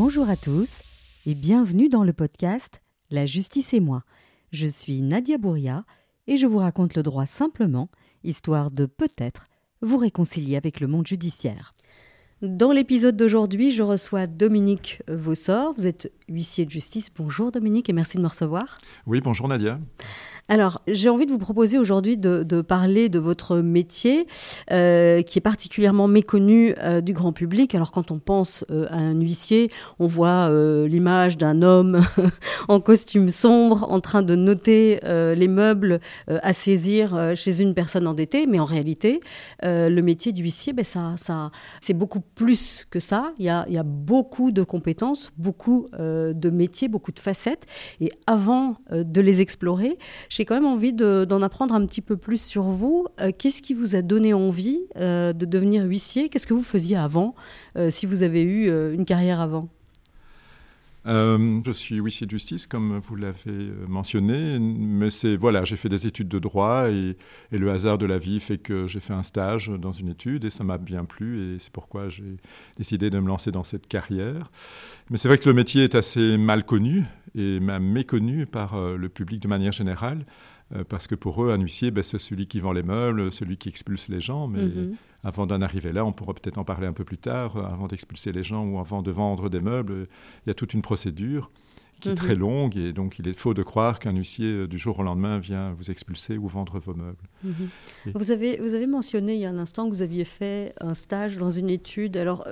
Bonjour à tous et bienvenue dans le podcast La justice et moi. Je suis Nadia Bouria et je vous raconte le droit simplement, histoire de peut-être vous réconcilier avec le monde judiciaire. Dans l'épisode d'aujourd'hui, je reçois Dominique Vossor. Vous êtes huissier de justice. Bonjour Dominique et merci de me recevoir. Oui, bonjour Nadia. Alors, j'ai envie de vous proposer aujourd'hui de, parler de votre métier euh, qui est particulièrement méconnu euh, du grand public. Alors, quand on pense euh, à un huissier, on voit l'image d'un homme en costume sombre en train de noter les meubles à saisir chez une personne endettée. Mais en réalité, le métier d'huissier, ben, ça, ça, c'est beaucoup plus que ça. Il y a, il y a beaucoup de compétences, beaucoup de métiers, beaucoup de facettes. Et avant de les explorer, j'ai quand même envie d'en apprendre un petit peu plus sur vous. Euh, qu'est-ce qui vous a donné envie euh, de devenir huissier? Qu'est-ce que vous faisiez avant, euh, si vous avez eu une carrière avant? Je suis huissier de justice, comme vous l'avez mentionné, mais c'est voilà, j'ai fait des études de droit et, et, le hasard de la vie fait que j'ai fait un stage dans une étude et ça m'a bien plu et c'est pourquoi j'ai décidé de me lancer dans cette carrière. Mais c'est vrai que le métier est assez mal connu et même méconnu par euh, le public de manière générale, euh, parce que pour eux, un huissier, ben, c'est celui qui vend les meubles, celui qui expulse les gens, mais mhm. avant d'en arriver là, on pourra peut-être en parler un peu plus tard, euh, avant d'expulser les gens ou avant de vendre des meubles, il y a toute une procédure qui est très mhm. longue et donc il est faux de croire qu'un huissier du jour au lendemain vient vous expulser ou vendre vos meubles. Mhm. Vous, avez, vous avez mentionné il y a un instant que vous aviez fait un stage dans une étude. Alors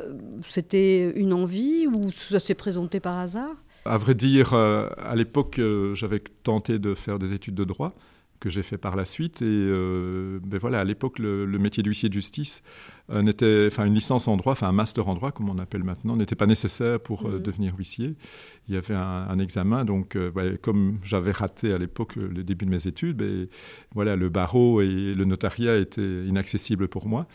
c'était une envie ou ça s'est présenté par hasard? À vrai dire, euh, à l'époque, euh, j'avais tenté de faire des études de droit que j'ai fait par la suite. Et euh, ben voilà, à l'époque, le, métier d'huissier de justice n'était, enfin, une licence en droit, enfin un master en droit, comme on appelle maintenant, n'était pas nécessaire pour mhm. devenir huissier. Il y avait un, examen, donc comme j'avais raté à l'époque le début de mes études, ben, voilà, le barreau et le notariat étaient inaccessibles pour moi.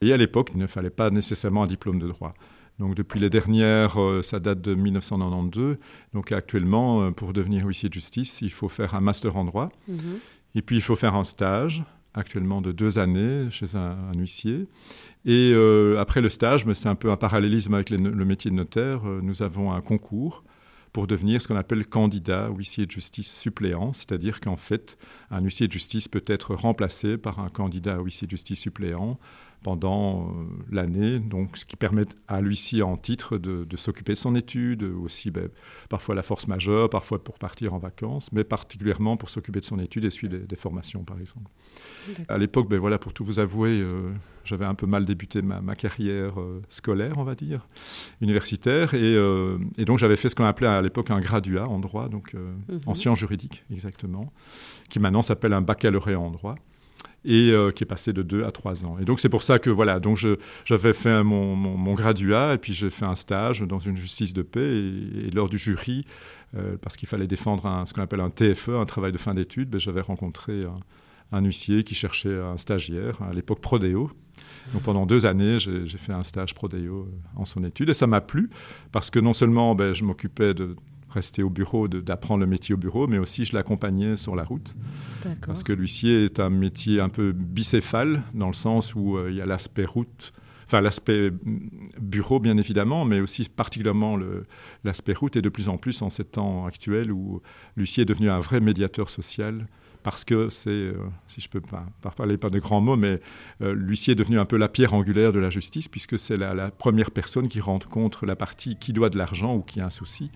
Et à l'époque, il ne fallait pas nécessairement un diplôme de droit. Donc depuis les dernières, euh, ça date de 1992. Donc actuellement, euh, pour devenir huissier de justice, il faut faire un master en droit. Mhm. Et puis il faut faire un stage, actuellement de deux années chez un, huissier. Et euh, après le stage, mais c'est un peu un parallélisme avec le métier de notaire, nous avons un concours pour devenir ce qu'on appelle candidat huissier de justice suppléant, c'est-à-dire qu'en fait, un huissier de justice peut être remplacé par un candidat huissier de justice suppléant pendant euh, l'année, donc ce qui permet à l'huissier en titre de, s'occuper de son étude, aussi ben, parfois la force majeure, parfois pour partir en vacances, mais particulièrement pour s'occuper de son étude et suivre des, formations par exemple. À l'époque, ben, voilà, pour tout vous avouer, euh, j'avais un peu mal débuté ma, carrière euh, scolaire, on va dire, universitaire, et, et donc j'avais fait ce qu'on appelait à l'époque un graduat en droit, donc mhm. en sciences juridiques exactement, qui maintenant s'appelle un baccalauréat en droit et euh, qui est passé de 2 à 3 ans. Et donc c'est pour ça que voilà, donc j'avais fait mon, mon, graduat et puis j'ai fait un stage dans une justice de paix et, lors du jury, euh, parce qu'il fallait défendre ce qu'on appelle un TFE, un travail de fin d'études, ben, j'avais rencontré un, huissier qui cherchait un stagiaire, à l'époque Prodeo. Donc pendant deux années, j'ai fait un stage Prodeo euh, en son étude et ça m'a plu parce que non seulement ben, je m'occupais de rester au bureau, d'apprendre le métier au bureau, mais aussi je l'accompagnais sur la route. Parce que l'huissier est un métier un peu bicéphale, dans le sens où euh, il y a l'aspect route, enfin l'aspect mm, bureau bien évidemment, mais aussi particulièrement l'aspect route, et de plus en plus en ces temps actuels où l'huissier est devenu un vrai médiateur social parce que c'est, euh, si je peux pas, parler pas de grands mots, mais euh, l'huissier est devenu un peu la pierre angulaire de la justice, puisque c'est la, première personne qui rencontre la partie qui doit de l'argent ou qui a un souci.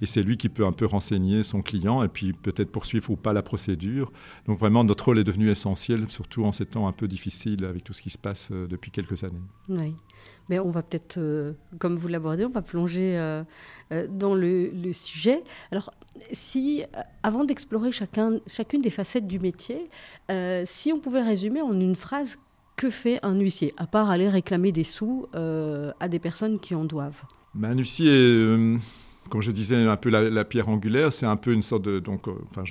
Et c'est lui qui peut un peu renseigner son client et puis peut-être poursuivre ou pas la procédure. Donc vraiment, notre rôle est devenu essentiel, surtout en ces temps un peu difficiles avec tout ce qui se passe euh, depuis quelques années. Oui. Mais on va peut-être, comme vous l'abordez, on va plonger dans le, sujet. Alors, si, avant d'explorer chacun, chacune des facettes du métier, euh, si on pouvait résumer en une phrase, que fait un huissier, à part aller réclamer des sous euh, à des personnes qui en doivent? Ben, Un huissier, euh, comme je disais, un peu la, pierre angulaire, c'est un peu une sorte de. Donc, euh, enfin,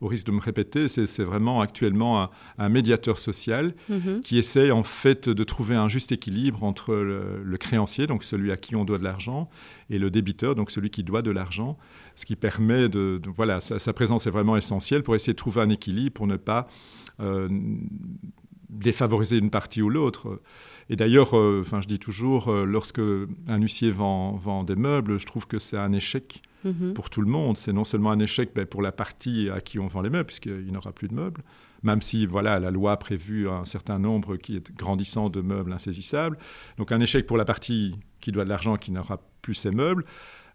au, risque de me répéter, c'est vraiment actuellement un, médiateur social mhm. qui essaye en fait de trouver un juste équilibre entre le, créancier, donc celui à qui on doit de l'argent, et le débiteur, donc celui qui doit de l'argent, ce qui permet de. voilà, sa, présence est vraiment essentielle pour essayer de trouver un équilibre, pour ne pas. Euh, défavoriser une partie ou l'autre. Et d'ailleurs, euh, enfin, je dis toujours, euh, lorsque un huissier vend, vend, des meubles, je trouve que c'est un échec mhm. pour tout le monde. C'est non seulement un échec ben, pour la partie à qui on vend les meubles, puisqu'il n'aura plus de meubles, même si voilà, la loi a prévu un certain nombre qui est grandissant de meubles insaisissables. Donc un échec pour la partie qui doit de l'argent, qui n'aura plus ses meubles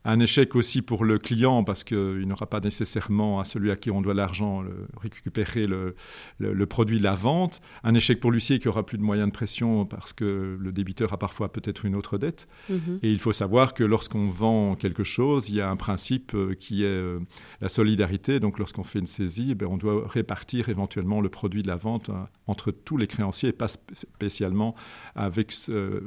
un échec aussi pour le client parce qu'il n'aura pas nécessairement à celui à qui on doit l'argent récupérer le, le, produit de la vente. Un échec pour l'huissier qui aura plus de moyens de pression parce que le débiteur a parfois peut-être une autre dette. Mhm. Et il faut savoir que lorsqu'on vend quelque chose, il y a un principe euh, qui est euh, la solidarité. Donc lorsqu'on fait une saisie, eh on doit répartir éventuellement le produit de la vente hein, entre tous les créanciers et pas spécialement avec...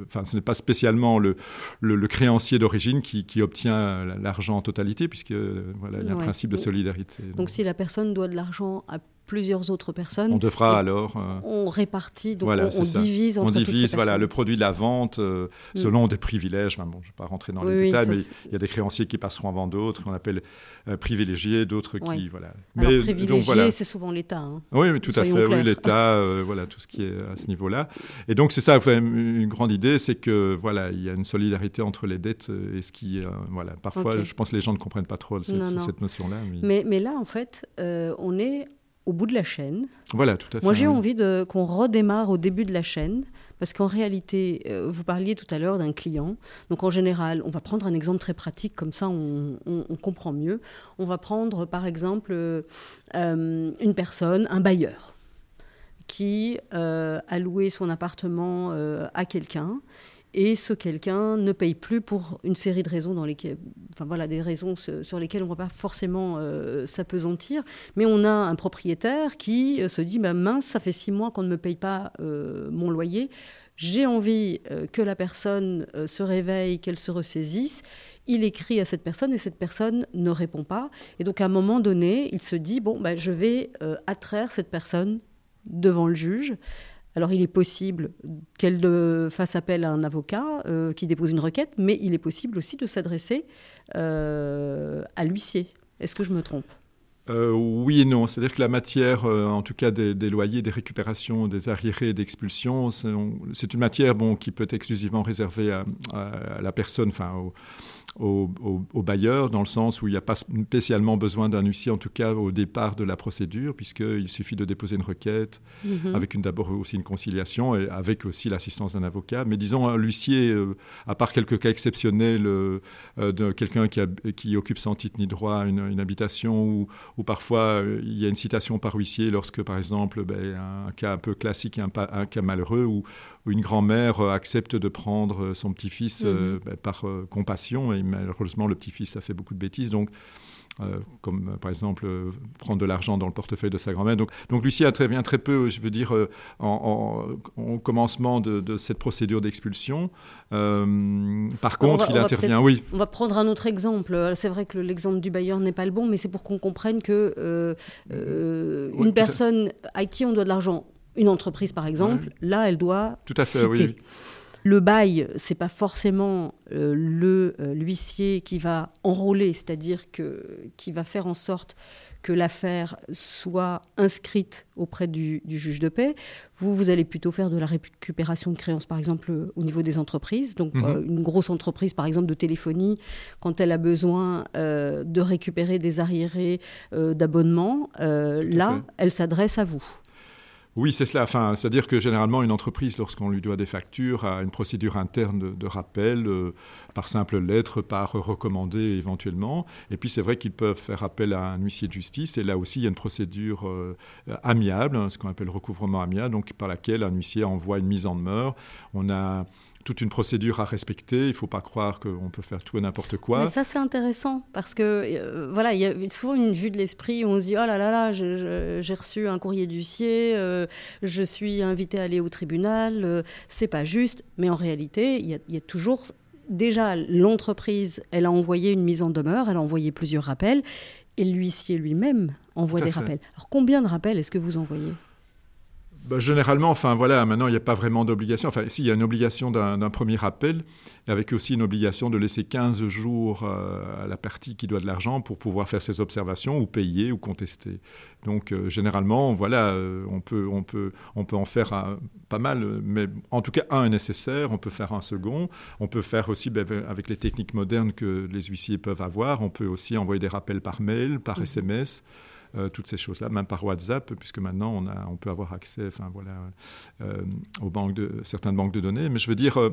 Enfin, ce n'est pas spécialement le, le créancier d'origine qui, qui obtient l'argent en totalité, puisque voilà, il y a un principe de solidarité. Donc, si la personne doit de l'argent à plusieurs autres personnes. On devra alors. Euh, on répartit, donc on, divise entre On divise voilà, le produit de la vente euh, mm. selon des privilèges. bon, je ne vais pas rentrer dans les détails, mais il y a des créanciers qui passeront avant d'autres, qu'on appelle euh, privilégiés, d'autres qui. Voilà. Alors, mais, privilégié, c'est souvent l'État. Hein. Oui, mais tout à fait. Oui, l'État, voilà, tout ce qui est à ce niveau-là. Et donc, c'est ça, une grande idée, c'est que voilà, il y a une solidarité entre les dettes et ce qui. voilà, parfois, je pense que les gens ne comprennent pas trop cette, notion-là. Mais... mais... là, en fait, on est au bout de la chaîne. Voilà, tout à fait. Moi, j'ai envie qu'on redémarre au début de la chaîne, parce qu'en réalité, euh, vous parliez tout à l'heure d'un client. Donc, en général, on va prendre un exemple très pratique, comme ça, on, comprend mieux. On va prendre, par exemple, euh, une personne, un bailleur, qui euh, a loué son appartement à quelqu'un et ce quelqu'un ne paye plus pour une série de raisons dans lesquelles, enfin voilà, des raisons sur lesquelles on ne va pas forcément euh, s'apesantir, mais on a un propriétaire qui euh, se dit bah, mince, ça fait six mois qu'on ne me paye pas euh, mon loyer, j'ai envie que la personne se réveille, qu'elle se ressaisisse. Il écrit à cette personne et cette personne ne répond pas. Et donc à un moment donné, il se dit bon, bah, je vais attraire cette personne devant le juge. Alors il est possible qu'elle fasse appel à un avocat euh, qui dépose une requête, mais il est possible aussi de s'adresser euh, à l'huissier. Est-ce que je me trompe? Euh, oui et non. C'est-à-dire que la matière, en tout cas des, loyers, des récupérations, des arriérés, d'expulsions, c'est une matière qui peut être exclusivement réservée à, la personne, enfin au, bailleur, dans le sens où il n'y a pas spécialement besoin d'un huissier, en tout cas au départ de la procédure, puisqu'il suffit de déposer une requête, mhm. avec d'abord aussi une conciliation, et avec aussi l'assistance d'un avocat. Mais disons, l'huissier, euh, à part quelques cas exceptionnels euh, de quelqu'un qui, qui, occupe sans titre ni droit une, habitation, ou, ou parfois euh, il y a une citation par huissier lorsque, par exemple, ben, un cas un peu classique, un, un cas malheureux, où, une grand-mère euh, accepte de prendre euh, son petit-fils euh, mhm. bah, par compassion, et malheureusement le petit-fils a fait beaucoup de bêtises, donc comme par exemple prendre de l'argent dans le portefeuille de sa grand-mère. Donc, donc Lucie intervient très peu, je veux dire, en, au commencement de, cette procédure d'expulsion. par contre, il intervient, oui. On va prendre un autre exemple. C'est vrai que l'exemple du bailleur n'est pas le bon, mais c'est pour qu'on comprenne que une personne à qui on doit de l'argent une entreprise, par exemple, là, elle doit Tout à fait, Oui. Le bail, c'est pas forcément euh, le euh, l'huissier qui va enrôler, c'est-à-dire que qui va faire en sorte que l'affaire soit inscrite auprès du, juge de paix. Vous, vous allez plutôt faire de la récupération de créances, par exemple, au niveau des entreprises. Donc, mhm. euh, une grosse entreprise, par exemple, de téléphonie, quand elle a besoin de récupérer des arriérés d'abonnement, là, elle s'adresse à vous. Oui, c'est cela. Enfin, c'est-à-dire que généralement, une entreprise, lorsqu'on lui doit des factures, a une procédure interne de, rappel, euh, par simple lettre, par recommandé éventuellement. Et puis, c'est vrai qu'ils peuvent faire appel à un huissier de justice. Et là aussi, il y a une procédure euh, amiable, hein, ce qu'on appelle recouvrement amiable, donc par laquelle un huissier envoie une mise en demeure. On a toute une procédure à respecter. Il ne faut pas croire qu'on peut faire tout et n'importe quoi. Mais ça, c'est intéressant parce que euh, voilà, il y a souvent une vue de l'esprit où on se dit oh là là là, j'ai reçu un courrier d'huissier, euh, je suis invité à aller au tribunal, euh, c'est pas juste. Mais en réalité, il y, a toujours déjà l'entreprise, elle a envoyé une mise en demeure, elle a envoyé plusieurs rappels, et l'huissier lui-même envoie des rappels. Alors combien de rappels est-ce que vous envoyez? Bah, généralement, enfin voilà, maintenant il n'y a pas vraiment d'obligation. Enfin, si, il y a une obligation d'un premier rappel, avec aussi une obligation de laisser 15 jours euh, à la partie qui doit de l'argent pour pouvoir faire ses observations ou payer ou contester. Donc euh, généralement, voilà, euh, on, peut, on, peut, on peut en faire pas mal, mais en tout cas un est nécessaire, on peut faire un second, on peut faire aussi ben, avec les techniques modernes que les huissiers peuvent avoir, on peut aussi envoyer des rappels par mail, par SMS. Mmh. Euh, toutes ces choses-là, même par WhatsApp, puisque maintenant on, a, on peut avoir accès enfin, voilà, euh, aux banques de, certaines banques de données. Mais je veux dire, euh,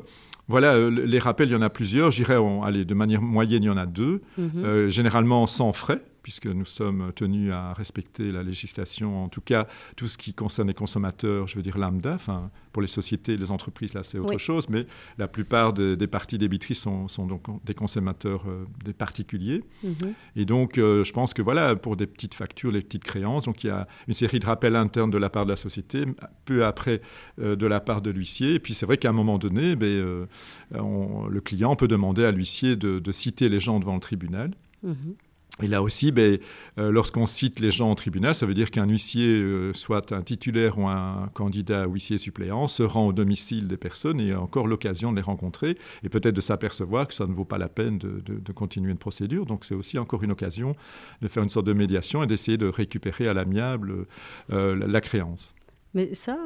voilà, les rappels, il y en a plusieurs. J'irais, de manière moyenne, il y en a deux, mhm. généralement sans frais puisque nous sommes tenus à respecter la législation, en tout cas tout ce qui concerne les consommateurs, je veux dire lambda, enfin, pour les sociétés, les entreprises, là c'est autre chose, mais la plupart des parties débitrices sont, sont, donc des consommateurs, euh, des particuliers. Mhm. Et donc euh, je pense que voilà, pour des petites factures, les petites créances, donc il y a une série de rappels internes de la part de la société, peu après euh, de la part de l'huissier, et puis c'est vrai qu'à un moment donné, ben, le client peut demander à l'huissier de, citer les gens devant le tribunal. Mhm. Et là aussi, ben, euh, lorsqu'on cite les gens au tribunal, ça veut dire qu'un huissier, euh, soit un titulaire ou un candidat huissier suppléant, se rend au domicile des personnes et a encore l'occasion de les rencontrer et peut-être de s'apercevoir que ça ne vaut pas la peine de, continuer une procédure. Donc c'est aussi encore une occasion de faire une sorte de médiation et d'essayer de récupérer à l'amiable euh, la créance. Mais ça,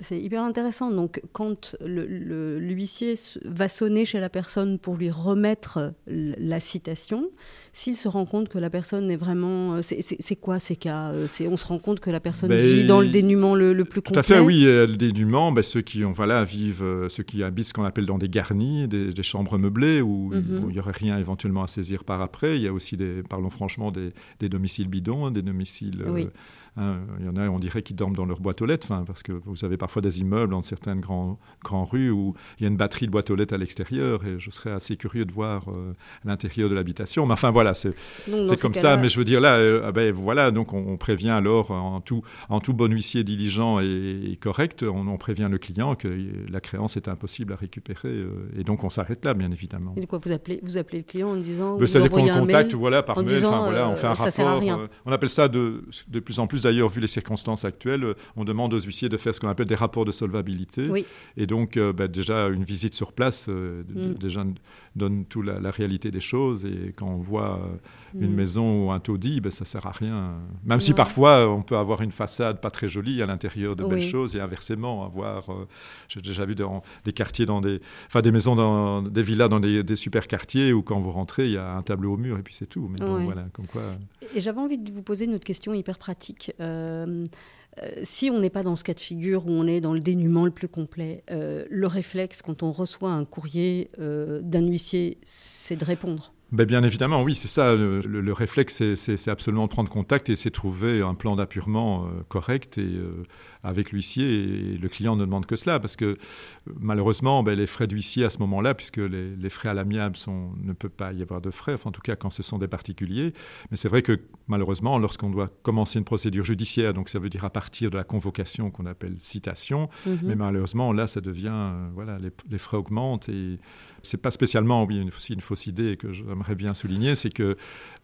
c'est hyper intéressant. Donc, quand l'huissier va sonner chez la personne pour lui remettre la citation, s'il se rend compte que la personne est vraiment. Euh, c'est quoi ces cas euh, On se rend compte que la personne ben, vit dans le dénuement le, plus complet Tout à fait, oui. Euh, le dénuement, ben, ceux qui ont, voilà, vivent, ceux qui habitent ce qu'on appelle dans des garnis, des, chambres meublées où, mhm. il n'y aurait rien éventuellement à saisir par après. Il y a aussi, des, parlons franchement, des, des domiciles bidons, des domiciles. Hein, il y en a, on dirait, qui dorment dans leur boîte aux lettres, parce que vous avez parfois des immeubles dans certaines grandes rues où il y a une batterie de boîtes aux lettres à l'extérieur, et je serais assez curieux de voir euh, l'intérieur de l'habitation. Mais enfin, voilà, c'est comme ça. Mais je veux dire, là, euh, ah ben, voilà, donc on, prévient alors, en tout, en tout bon huissier diligent et, correct, on, prévient le client que la créance est impossible à récupérer, euh, et donc on s'arrête là, bien évidemment. Et de quoi vous appelez, vous appelez le client en disant ben, vous vous un contact, voilà, par mail, voilà, on fait un rapport. on appelle ça de, de plus en plus d'ailleurs, vu les circonstances actuelles, on demande aux huissiers de faire ce qu'on appelle des rapports de solvabilité. Et donc, euh, bah, déjà, une visite sur place, euh, mm. déjà donne toute la, réalité des choses. Et quand on voit euh, une mm. maison ou un taudis, ben, ça ne sert à rien. Même si parfois, on peut avoir une façade pas très jolie à l'intérieur de belles choses et inversement, avoir. J'ai déjà vu dans des quartiers, dans des, enfin, des maisons, dans des villas, dans des, super quartiers où quand vous rentrez, il y a un tableau au mur et puis c'est tout. Mais voilà, comme quoi. Et j'avais envie de vous poser une autre question hyper pratique. Euh, euh, si on n'est pas dans ce cas de figure où on est dans le dénuement le plus complet, euh, le réflexe quand on reçoit un courrier d'un huissier, c'est de répondre. Ben bien évidemment, oui, c'est ça. Le, réflexe, c'est absolument prendre contact et c'est trouver un plan d'appurement correct et avec l'huissier et le client ne demande que cela parce que malheureusement ben, les frais d'huissier à ce moment-là puisque les, frais à l'amiable sont ne peut pas y avoir de frais enfin, en tout cas quand ce sont des particuliers. Mais c'est vrai que malheureusement lorsqu'on doit commencer une procédure judiciaire donc ça veut dire à partir de la convocation qu'on appelle citation mhm. mais malheureusement là ça devient euh, voilà les, les, frais augmentent et c'est pas spécialement oui aussi une fausse idée que j'aimerais bien souligner c'est que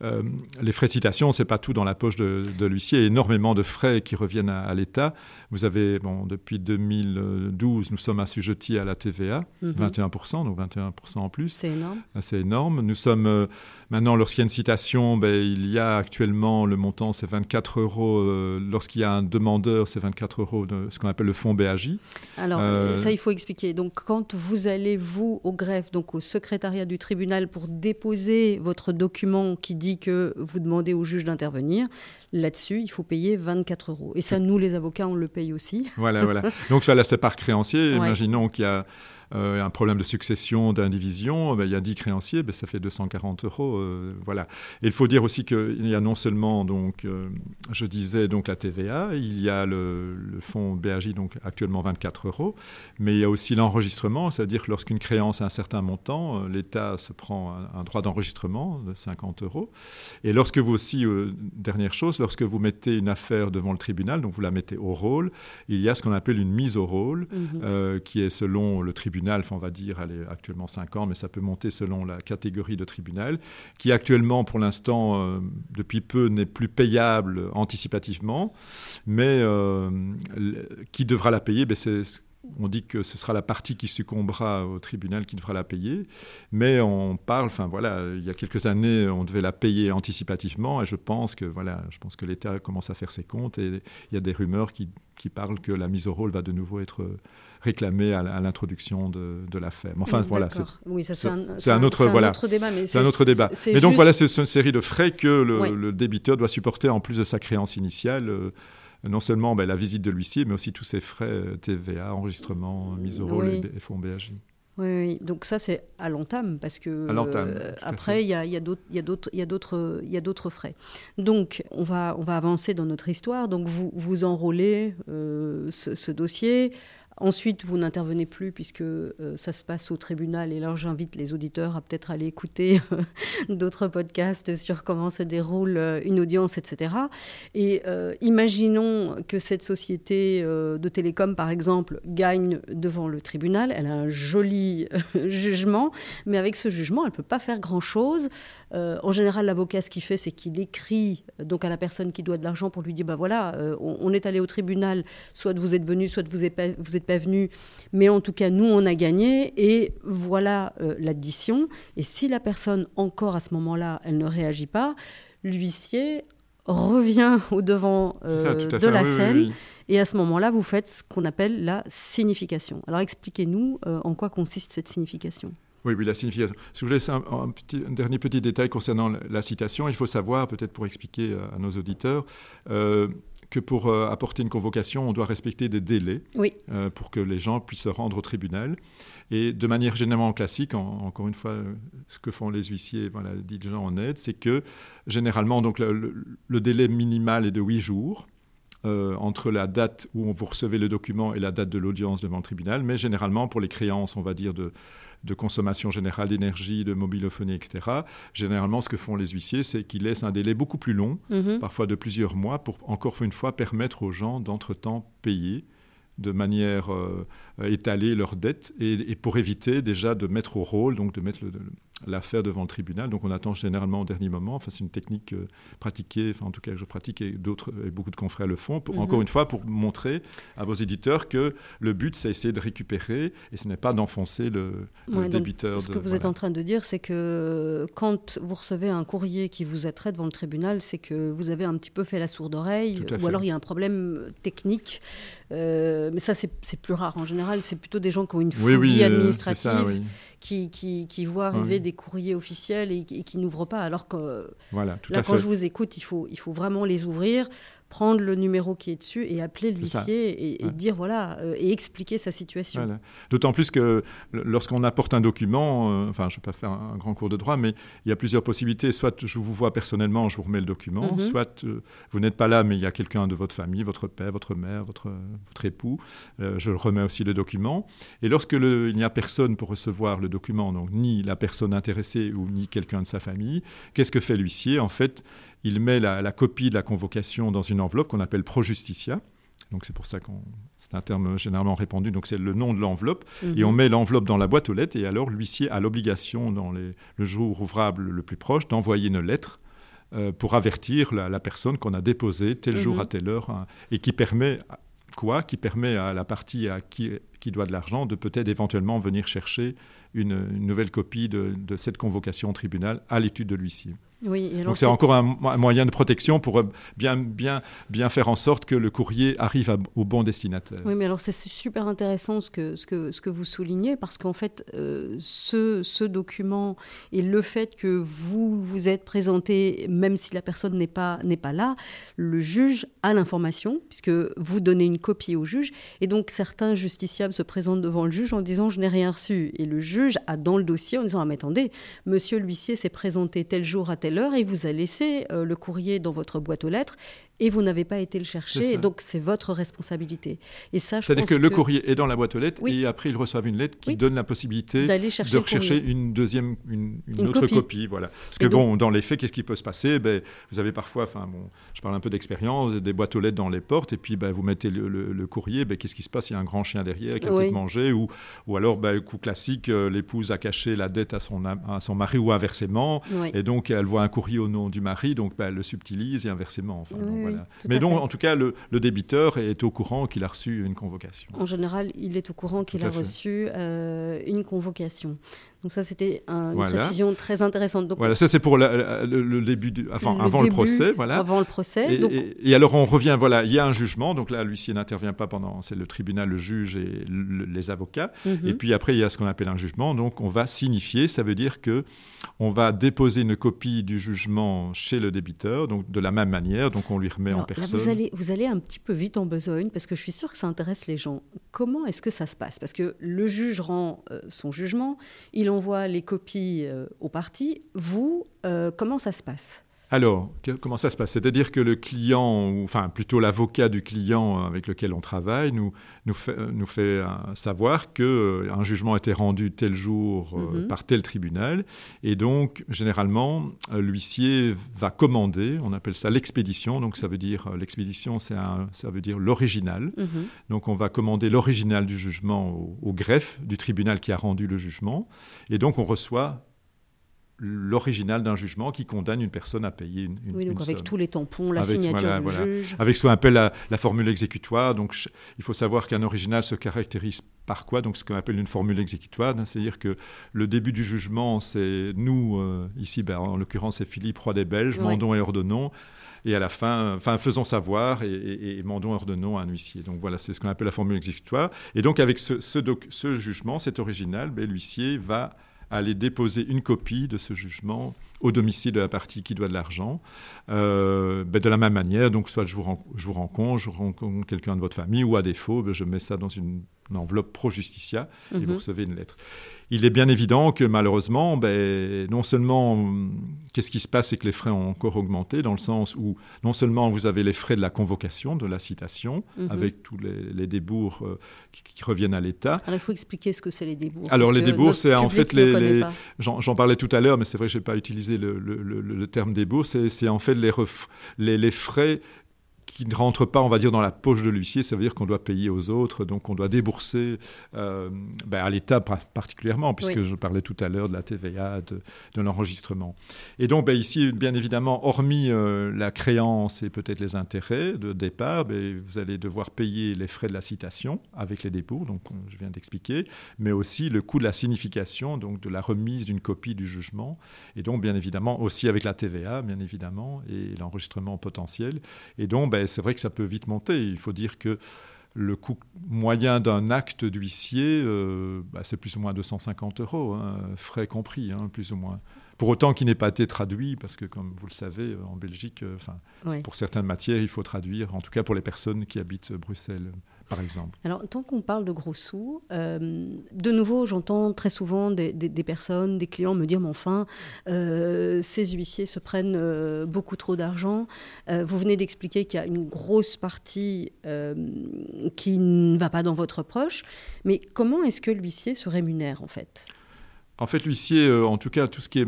euh, les frais de citation c'est pas tout dans la poche de, de l'huissier. Énormément de frais qui reviennent à, à l'État vous avez, bon, depuis 2012, nous sommes assujettis à la TVA, 21%, mhm. donc 21% en plus. C'est énorme. C'est énorme. Nous sommes, euh, maintenant, lorsqu'il y a une citation, ben, il y a actuellement, le montant, c'est 24 euros. Euh, lorsqu'il y a un demandeur, c'est 24 euros de ce qu'on appelle le fonds BAJ. Alors, euh, ça, il faut expliquer. Donc, quand vous allez, vous, au greffe, donc au secrétariat du tribunal, pour déposer votre document qui dit que vous demandez au juge d'intervenir, Là-dessus, il faut payer 24 euros. Et ça, nous, les avocats, on le paye aussi. Voilà, voilà. Donc, ça, là, c'est par créancier. Imaginons qu'il y a un problème de succession, d'indivision, ben, il y a 10 créanciers, ben, ça fait 240 euros. Euh, voilà. Et il faut dire aussi qu'il y a non seulement, donc, euh, je disais, donc, la TVA, il y a le, fonds BAJ, donc actuellement 24 euros, mais il y a aussi l'enregistrement, c'est-à-dire que lorsqu'une créance a un certain montant, l'État se prend un, droit d'enregistrement de 50 euros. Et lorsque vous aussi, dernière chose, lorsque vous mettez une affaire devant le tribunal, donc vous la mettez au rôle, il y a ce qu'on appelle une mise au rôle, mhm. qui est selon le tribunal tribunal, on va dire, elle est actuellement 5 ans, mais ça peut monter selon la catégorie de tribunal, qui actuellement, pour l'instant, euh, depuis peu, n'est plus payable anticipativement, mais euh, qui devra la payer ben, c'est on dit que ce sera la partie qui succombera au tribunal qui devra la payer, mais on parle, enfin voilà, il y a quelques années, on devait la payer anticipativement, et je pense que voilà, je pense que l'État commence à faire ses comptes, et il y a des rumeurs qui, parlent que la mise au rôle va de nouveau être réclamée à, l'introduction de, l'affaire. Enfin voilà, c'est oui, un, autre, voilà, débat, mais c'est un autre débat. Mais donc voilà, c'est une série de frais que le, débiteur doit supporter en plus de sa créance initiale. Euh, non seulement ben, la visite de l'huissier, mais aussi tous ses frais euh, TVA, enregistrement, mise au rôle et fonds BAJ. Oui, donc ça c'est à l'entame parce que euh, après il y a, y a d'autres frais. Donc on va, on va avancer dans notre histoire. Donc vous, vous enrôlez euh, ce, dossier. Ensuite, vous n'intervenez plus puisque euh, ça se passe au tribunal. Et là, j'invite les auditeurs à peut-être aller écouter d'autres podcasts sur comment se déroule euh, une audience, etc. Et euh, imaginons que cette société de télécom, par exemple, gagne devant le tribunal. Elle a un joli jugement, mais avec ce jugement, elle ne peut pas faire grand-chose. en général, l'avocat, ce qu'il fait, c'est qu'il écrit donc à la personne qui doit de l'argent pour lui dire, bah voilà, on, est allé au tribunal, soit vous êtes venu, soit vous vous êtes pas venu, mais en tout cas, nous, on a gagné, et voilà euh, l'addition. Et si la personne, encore à ce moment-là, elle ne réagit pas, l'huissier revient au devant euh, de la scène. Et à ce moment-là, vous faites ce qu'on appelle la signification. Alors expliquez-nous euh, en quoi consiste cette signification? Oui, oui, la signification. Si vous voulez, un, un, petit, dernier petit détail concernant la citation, il faut savoir, peut-être pour expliquer à, nos auditeurs, que pour euh, apporter une convocation, on doit respecter des délais euh, pour que les gens puissent se rendre au tribunal. Et de manière généralement classique, encore une fois, ce que font les huissiers, voilà, gens en aide, c'est que généralement, donc, le, délai minimal est de huit jours. Euh, entre la date où vous recevez le document et la date de l'audience devant le tribunal, mais généralement pour les créances, on va dire, de, de consommation générale d'énergie, de mobilophonie, etc. Généralement, ce que font les huissiers, c'est qu'ils laissent un délai beaucoup plus long, mhm. parfois de plusieurs mois, pour encore une fois permettre aux gens d'entre-temps payer de manière euh, étalée leurs dettes et, pour éviter déjà de mettre au rôle, donc de mettre le, l'affaire devant le tribunal. Donc on attend généralement au dernier moment. Enfin, c'est une technique euh, pratiquée, enfin en tout cas que je pratique et d'autres, et beaucoup de confrères le font. Pour, Encore mhm. une fois, pour montrer à vos éditeurs que le but, c'est essayer de récupérer et ce n'est pas d'enfoncer le, débiteur. ce que vous êtes en train de dire, c'est que quand vous recevez un courrier qui vous attrait devant le tribunal, c'est que vous avez un petit peu fait la sourde oreille, ou alors il y a un problème technique. Euh, mais ça, c'est plus rare en général. C'est plutôt des gens qui ont une phobie oui, euh, administrative qui, qui, qui voient arriver des courriers officiels et, qui n'ouvrent pas. Alors que voilà, là, quand je vous écoute, il faut, il faut vraiment les ouvrir, prendre le numéro qui est dessus et appeler l'huissier et, dire voilà euh, et expliquer sa situation. D'autant plus que lorsqu'on apporte un document, euh, enfin je ne vais pas faire un, grand cours de droit, mais il y a plusieurs possibilités. Soit je vous vois personnellement, je vous remets le document, mhm. soit euh, vous n'êtes pas là, mais il y a quelqu'un de votre famille, votre père, votre mère, votre, votre époux, je remets aussi le document. Et lorsque il n'y a personne pour recevoir le document, donc ni la personne intéressée ou ni quelqu'un de sa famille, qu'est-ce que fait l'huissier? En fait, il met la, copie de la convocation dans une enveloppe qu'on appelle projusticia. Donc c'est pour ça qu'on c'est un terme généralement répandu. Donc c'est le nom de l'enveloppe et on mhm. met l'enveloppe dans la boîte aux lettres et alors l'huissier a l'obligation dans le jour ouvrable le plus proche d'envoyer une lettre euh, pour avertir la, personne qu'on a déposé tel jour mhm. à telle heure hein, et qui permet quoi? Qui permet à la partie à qui, qui doit de l'argent de peut-être éventuellement venir chercher une, nouvelle copie de, de, cette convocation au tribunal à l'étude de l'huissier. Donc c'est encore un, moyen de protection pour euh, bien, bien, bien faire en sorte que le courrier arrive au bon destinataire. Oui, mais alors c'est super intéressant ce que, ce que, ce que vous soulignez, parce qu'en fait, euh, ce, ce, document et le fait que vous vous êtes présenté, même si la personne n'est pas, n'est pas là, le juge a l'information, puisque vous donnez une copie au juge, et donc certains justiciables se présentent devant le juge en disant je n'ai rien reçu, et le juge a dans le dossier en disant ah mais attendez, monsieur l'huissier s'est présenté tel jour à tel et vous a laissé euh, le courrier dans votre boîte aux lettres et vous n'avez pas été le chercher, et donc c'est votre responsabilité. Et ça, C'est-à-dire que, le courrier est dans la boîte aux lettres, et après ils reçoivent une lettre qui donne la possibilité de rechercher une deuxième, une, autre copie. voilà. Parce que bon, dans les faits, qu'est-ce qui peut se passer? Ben, Vous avez parfois, enfin bon, je parle un peu d'expérience, des boîtes aux lettres dans les portes, et puis ben, vous mettez le, courrier, ben, qu'est-ce qui se passe? Il y a un grand chien derrière qui a peut-être mangé, ou, ou alors, ben, coup classique, euh, l'épouse a caché la dette à son, à son mari ou inversement, et donc elle voit un courrier au nom du mari, donc ben, elle le subtilise et inversement. Enfin, voilà. Mais donc, en tout cas, le, débiteur est au courant qu'il a reçu une convocation. En général, il est au courant qu'il a reçu euh, une convocation. Donc ça, c'était une précision très intéressante. Donc, voilà, ça c'est pour le, début, du, enfin, avant le procès, voilà. Avant le procès. Et, alors on revient, voilà, il y a un jugement. Donc là, l'huissier n'intervient pas pendant, c'est le tribunal, le juge et les avocats. Mhm. Et puis après, il y a ce qu'on appelle un jugement. Donc on va signifier, ça veut dire que on va déposer une copie du jugement chez le débiteur, donc de la même manière. Donc on lui remet en personne. vous allez, vous allez un petit peu vite en besogne parce que je suis sûre que ça intéresse les gens. Comment est-ce que ça se passe? Parce que le juge rend euh, son jugement, il envoie les copies euh, aux parties. Vous, euh, comment ça se passe? Alors, comment ça se passe? C'est-à-dire que le client, ou enfin plutôt l'avocat du client avec lequel on travaille, nous, nous fait, nous fait euh, savoir qu'un jugement a été rendu tel jour mhm. par tel tribunal. Et donc, généralement, l'huissier va commander, on appelle ça l'expédition. Donc, ça veut dire, l'expédition, ça veut dire l'original. Mhm. Donc, on va commander l'original du jugement au, au greffe du tribunal qui a rendu le jugement. Et donc, on reçoit l'original d'un jugement qui condamne une personne à payer une, une Oui, donc avec tous les tampons, la signature du juge. Avec ce qu'on appelle la, formule exécutoire. Donc, il faut savoir qu'un original se caractérise par quoi? Donc, ce qu'on appelle une formule exécutoire, c'est-à-dire que le début du jugement, c'est nous, euh, ici, ben, en l'occurrence, c'est Philippe, roi des Belges, mandons et ordonnons. Et à la fin, enfin, faisons savoir et, mandons et ordonnons à un huissier. Donc voilà, c'est ce qu'on appelle la formule exécutoire. Et donc, avec ce, ce, jugement, cet original, ben, l'huissier va aller déposer une copie de ce jugement au domicile de la partie qui doit de l'argent. Euh, ben de la même manière, donc soit je vous, rencontre, je rencontre quelqu'un de votre famille, ou à défaut, ben je mets ça dans une, enveloppe pro justicia et vous mhm. recevez une lettre il est bien évident que malheureusement, ben, non seulement, qu'est-ce qui se passe, c'est que les frais ont encore augmenté, dans le sens où non seulement vous avez les frais de la convocation, de la citation, mhm. avec tous les, débours euh, qui, reviennent à l'État. Alors il faut expliquer ce que c'est les débours. Alors les débours, c'est en fait les... J'en parlais tout à l'heure, mais c'est vrai que je n'ai pas utilisé le, le, terme débours, c'est en fait les, les, les frais qui ne rentre pas, on va dire, dans la poche de l'huissier, ça veut dire qu'on doit payer aux autres, donc on doit débourser euh, ben, à l'État particulièrement, puisque je parlais tout à l'heure de la TVA, de, l'enregistrement. Et donc ben, ici, bien évidemment, hormis euh, la créance et peut-être les intérêts de départ, ben, vous allez devoir payer les frais de la citation avec les dépôts, donc je viens d'expliquer, mais aussi le coût de la signification, donc de la remise d'une copie du jugement, et donc bien évidemment aussi avec la TVA, bien évidemment, et l'enregistrement potentiel. Et donc, ben, c'est vrai que ça peut vite monter. Il faut dire que le coût moyen d'un acte d'huissier, euh, bah, c'est plus ou moins 250 euros, hein, frais compris, hein, plus ou moins. Pour autant qu'il n'ait pas été traduit, parce que comme vous le savez, en Belgique, euh, pour certaines matières, il faut traduire, en tout cas pour les personnes qui habitent Bruxelles par exemple. Alors, tant qu'on parle de gros sous, euh, de nouveau, j'entends très souvent des, personnes, des clients me dire, mais enfin, euh, ces huissiers se prennent euh, beaucoup trop d'argent. vous venez d'expliquer qu'il y a une grosse partie qui ne va pas dans votre poche, mais comment est-ce que l'huissier se rémunère en fait? En fait, l'huissier, euh, en tout cas, tout ce qui est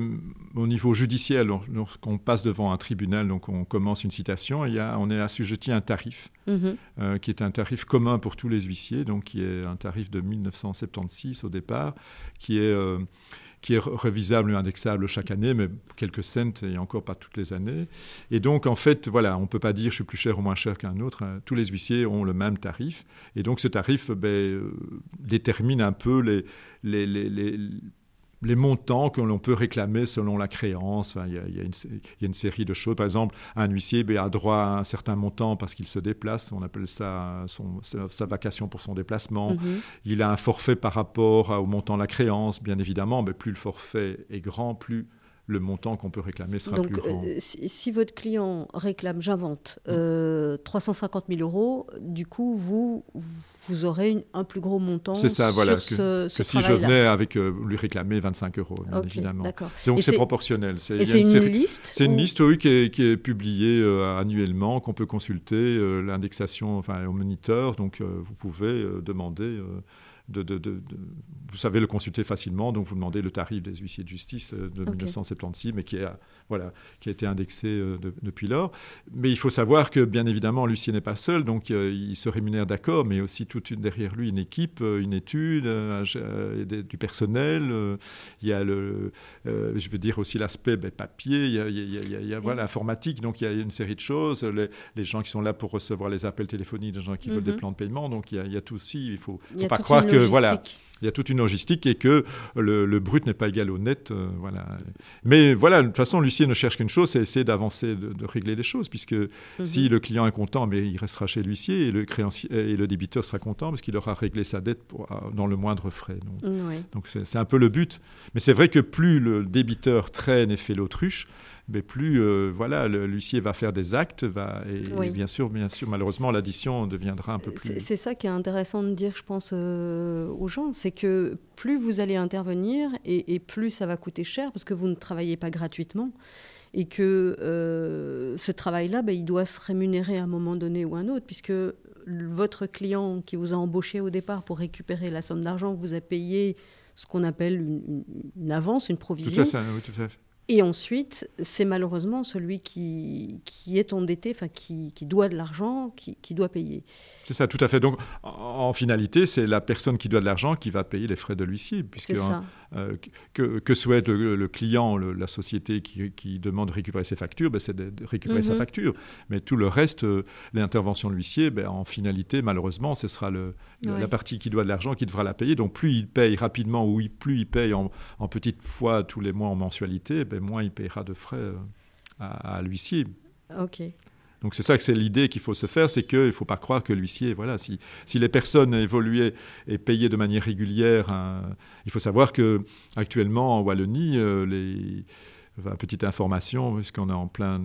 au niveau judiciaire, lorsqu'on passe devant un tribunal, donc on commence une citation, il y a, on est assujetti à un tarif, mhm. euh, qui est un tarif commun pour tous les huissiers, donc qui est un tarif de 1976 au départ, qui est, euh, qui est révisable et indexable chaque année, mais quelques cents et encore pas toutes les années. Et donc, en fait, voilà, on ne peut pas dire je suis plus cher ou moins cher qu'un autre. Hein. Tous les huissiers ont le même tarif. Et donc, ce tarif ben, détermine un peu les, les, les les montants que l'on peut réclamer selon la créance. il, y a, une, série de choses. Par exemple, un huissier a droit à un certain montant parce qu'il se déplace. On appelle ça sa, vacation pour son déplacement. Mhm. Il a un forfait par rapport au montant de la créance, bien évidemment. Mais plus le forfait est grand, plus le montant qu'on peut réclamer sera Donc, plus grand. euh, si, si votre client réclame, j'invente, euh, 350 000 euros, du coup, vous, vous aurez une- un plus gros montant C'est ça, sur voilà, ce, ce que si je venais avec euh, lui réclamer 25 euros, bien Ok, évidemment. Donc c'est proportionnel. C'est- une série- liste C'est une liste, oui, qui est, qui est publiée euh, annuellement, qu'on peut consulter, euh, l'indexation enfin, au moniteur, donc euh, vous pouvez euh, demander, euh, de, de- de- de- vous savez le consulter facilement, donc vous demandez le tarif des huissiers de justice euh, de Ok. 1976, mais qui, est, voilà, qui a été indexé euh, de- depuis lors. Mais il faut savoir que, bien évidemment, l'huissier n'est pas seul, donc euh, il se rémunère d'accord, mais aussi toute une, derrière lui une équipe, une étude, un gé- des- du personnel, euh, il y a le, euh, je veux dire aussi l'aspect ben, papier, il y a, il y a- il y a- il y a- il y a, voilà, informatique, donc il y a une série de choses, les, les gens qui sont là pour recevoir les appels téléphoniques, les gens qui veulent des Mhm. plans de paiement, donc il y a, a tout aussi, il faut, y faut a pas croire une que voilà, logistique. il y a toute une logistique et que le, le brut n'est pas égal au net. euh, voilà. Mais voilà, de toute façon, l'huissier ne cherche qu'une chose, c'est essayer d'avancer, de, de régler les choses, puisque Mhm. si le client est content, mais il restera chez l'huissier et le, créancier, et le débiteur sera content parce qu'il aura réglé sa dette pour- dans le moindre frais. Donc, Mm, c'est un peu le but. Mais c'est vrai que plus le débiteur traîne et fait l'autruche, mais plus euh, voilà, l'huissier va faire des actes, va, et, Oui. et bien sûr, bien sûr, malheureusement, l'addition deviendra un peu plus. c'est ça qui est intéressant de dire, je pense, euh, aux gens, c'est que plus vous allez intervenir et, et plus ça va coûter cher parce que vous ne travaillez pas gratuitement et que euh, ce travail-là, ben, il doit se rémunérer à un moment donné ou à un autre puisque votre client qui vous a embauché au départ pour récupérer la somme d'argent vous a payé ce qu'on appelle une, avance, une Tout provision. à fait, oui, tout à fait. Et ensuite, c'est malheureusement celui qui, qui est endetté, enfin qui, qui doit de l'argent, qui, qui doit payer. C'est ça, tout à fait. Donc, en, en finalité, c'est la personne qui doit de l'argent qui va payer les frais de l'huissier, puisque C'est ça. euh, que, que souhaite le, le client, le- la société qui, qui demande de récupérer ses factures, ben, c'est de, récupérer sa Mhm. facture. Mais tout le reste, euh, l'intervention de l'huissier, ben, en finalité, malheureusement, ce sera le, le- Ouais. la partie qui doit de l'argent qui devra la payer. Donc, plus il paye rapidement ou il- plus il paye en, en petites fois tous les mois en mensualité, ben, moins il payera de frais euh, à, à l'huissier. Ok. Donc c'est ça que c'est l'idée qu'il faut se faire, c'est qu'il ne faut pas croire que l'huissier, voilà, si, si les personnes évoluaient et payaient de manière régulière, il faut savoir que actuellement en Wallonie, euh, les petite information, puisqu'on est en plein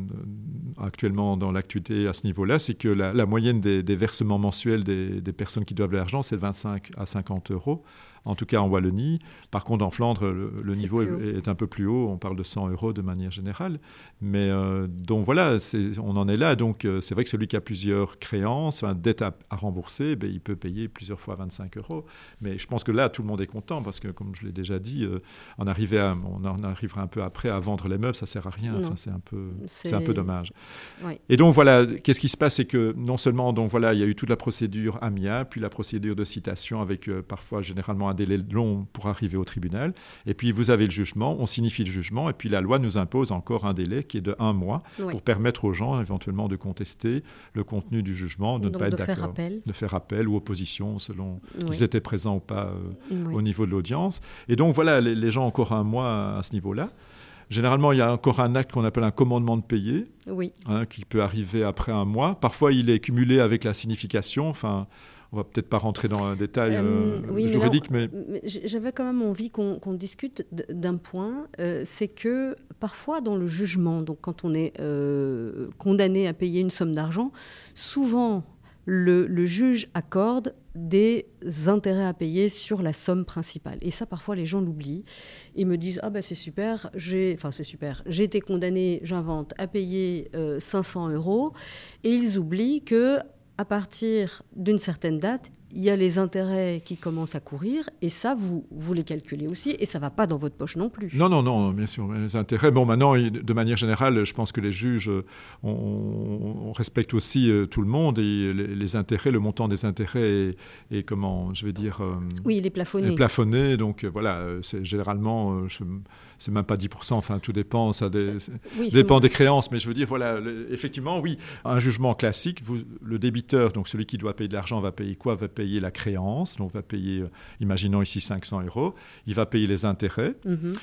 actuellement dans l'actualité à ce niveau-là, c'est que la, moyenne des, versements mensuels des, des personnes qui doivent de l'argent, c'est de 25 à 50 euros. En tout cas en Wallonie. Par contre, en Flandre, le, niveau est, est un peu plus haut. On parle de 100 euros de manière générale. Mais euh, donc voilà, on en est là. Donc euh, c'est vrai que celui qui a plusieurs créances, enfin, dettes à, à rembourser, ben, il peut payer plusieurs fois 25 euros. Mais je pense que là, tout le monde est content parce que, comme je l'ai déjà dit, euh, on, arrivait à- on en arrivera un peu après à vendre les meubles, ça sert à rien. Enfin, c'est un peu, C'est- c'est un peu dommage. Et donc voilà, qu'est-ce qui se passe, c'est que non seulement donc voilà, il y a eu toute la procédure amiable, puis la procédure de citation avec parfois généralement un délai long pour arriver au tribunal, et puis vous avez le jugement, on signifie le jugement, et puis la loi nous impose encore un délai qui est de un mois pour permettre aux gens éventuellement de contester le contenu du jugement, de ne pas de être faire d'accord, appel. de faire appel ou opposition selon Oui. qu'ils étaient présents ou pas euh, Oui. au niveau de l'audience. Et donc voilà, les, les gens ont encore un mois à ce niveau-là. Généralement, il y a encore un acte qu'on appelle un commandement de payer, Oui. hein, qui peut arriver après un mois. Parfois, il est cumulé avec la signification. Enfin, on va peut-être pas rentrer dans un détail Euh, euh, oui, juridique, mais J'avais quand même envie qu'on discute d'un point, euh, c'est que parfois dans le jugement, donc quand on est euh, condamné à payer une somme d'argent, souvent le, le juge accorde des intérêts à payer sur la somme principale. Et ça, parfois, les gens l'oublient et me disent ah ben c'est super, j'ai, enfin c'est super, j'ai été condamné, j'invente, à payer euh, 500 euros, et ils oublient que à partir d'une certaine date, il y a les intérêts qui commencent à courir, et ça, vous, vous les calculez aussi, et ça va pas dans votre poche non plus. Non, non, non, bien sûr, les intérêts. Bon, maintenant, de manière générale, je pense que les juges, euh, on, on respecte aussi euh, tout le monde et les, les intérêts, le montant des intérêts est, est, comment, je vais dire, euh, Oui, il est est plafonné. plafonné. Donc voilà, c'est généralement, c'est même pas 10%, enfin tout dépend, ça Oui, c'est dépend des créances, mais je veux dire, voilà, le- effectivement, oui, un jugement classique, vous- le débiteur, donc celui qui doit payer de l'argent, va payer quoi? Va payer la créance, donc va payer, euh, imaginons ici 500 euros, il va payer les intérêts, Mhm,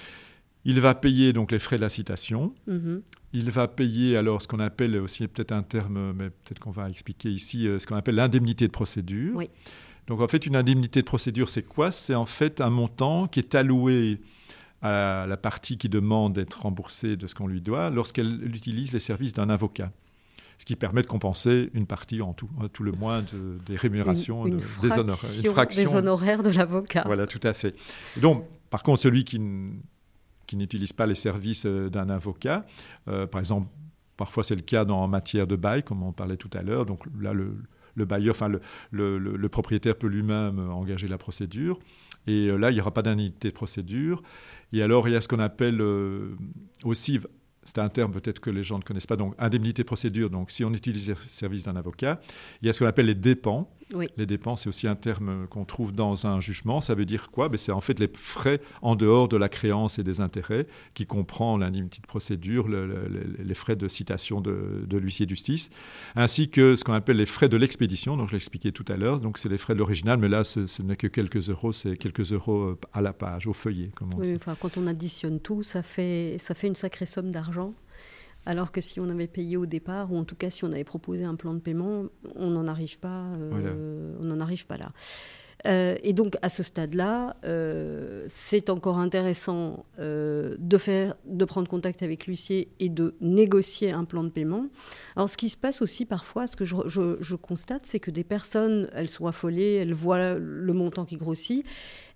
il va payer donc les frais de la citation, mhm. il va payer alors ce qu'on appelle aussi peut-être un terme, mais peut-être qu'on va expliquer ici, euh, ce qu'on appelle l'indemnité de procédure. Oui. Donc en fait, une indemnité de procédure, c'est quoi? C'est en fait un montant qui est alloué à la partie qui demande d'être remboursée de ce qu'on lui doit lorsqu'elle utilise les services d'un avocat ce qui permet de compenser une partie en tout, tout le moins des rémunérations, une, des, honoraires, des honoraires de l'avocat. Voilà, tout à fait. donc, par contre, celui qui, qui n'utilise pas les services euh, d'un avocat, euh, par exemple, parfois c'est le cas dans matière de bail, comme on parlait tout à l'heure, donc là, le, le bailleur, enfin le, le, le, propriétaire peut lui-même engager la procédure. Et euh, là, il n'y aura pas d'indemnité de procédure. Et alors, il y a ce qu'on appelle aussi c'est un terme peut-être que les gens ne connaissent pas, donc indemnité procédure, donc si on utilise le service d'un avocat, il y a ce qu'on appelle les dépens. Les dépenses, c'est aussi un terme qu'on trouve dans un jugement. Ça veut dire quoi? Ben, C'est en fait les frais en dehors de la créance et des intérêts, qui comprend l'indemnité de procédure, les frais de citation de, l'huissier de justice, ainsi que ce qu'on appelle les frais de l'expédition, dont je l'expliquais tout à l'heure. Donc c'est les frais de l'original, mais là, ce, n'est que quelques euros, c'est quelques euros euh, à la page, au feuillet. Comme oui, Enfin, quand on additionne tout, ça fait, ça fait une sacrée somme d'argent. Alors que si on avait payé au départ, ou en tout cas si on avait proposé un plan de paiement, on n'en arrive pas, euh, on n'en arrive pas là. Euh, et donc à ce stade-là, euh, c'est encore intéressant de faire, de prendre contact avec l'huissier et de négocier un plan de paiement. Alors ce qui se passe aussi parfois, ce que je, je constate, c'est que des personnes, elles sont affolées, elles voient le montant qui grossit,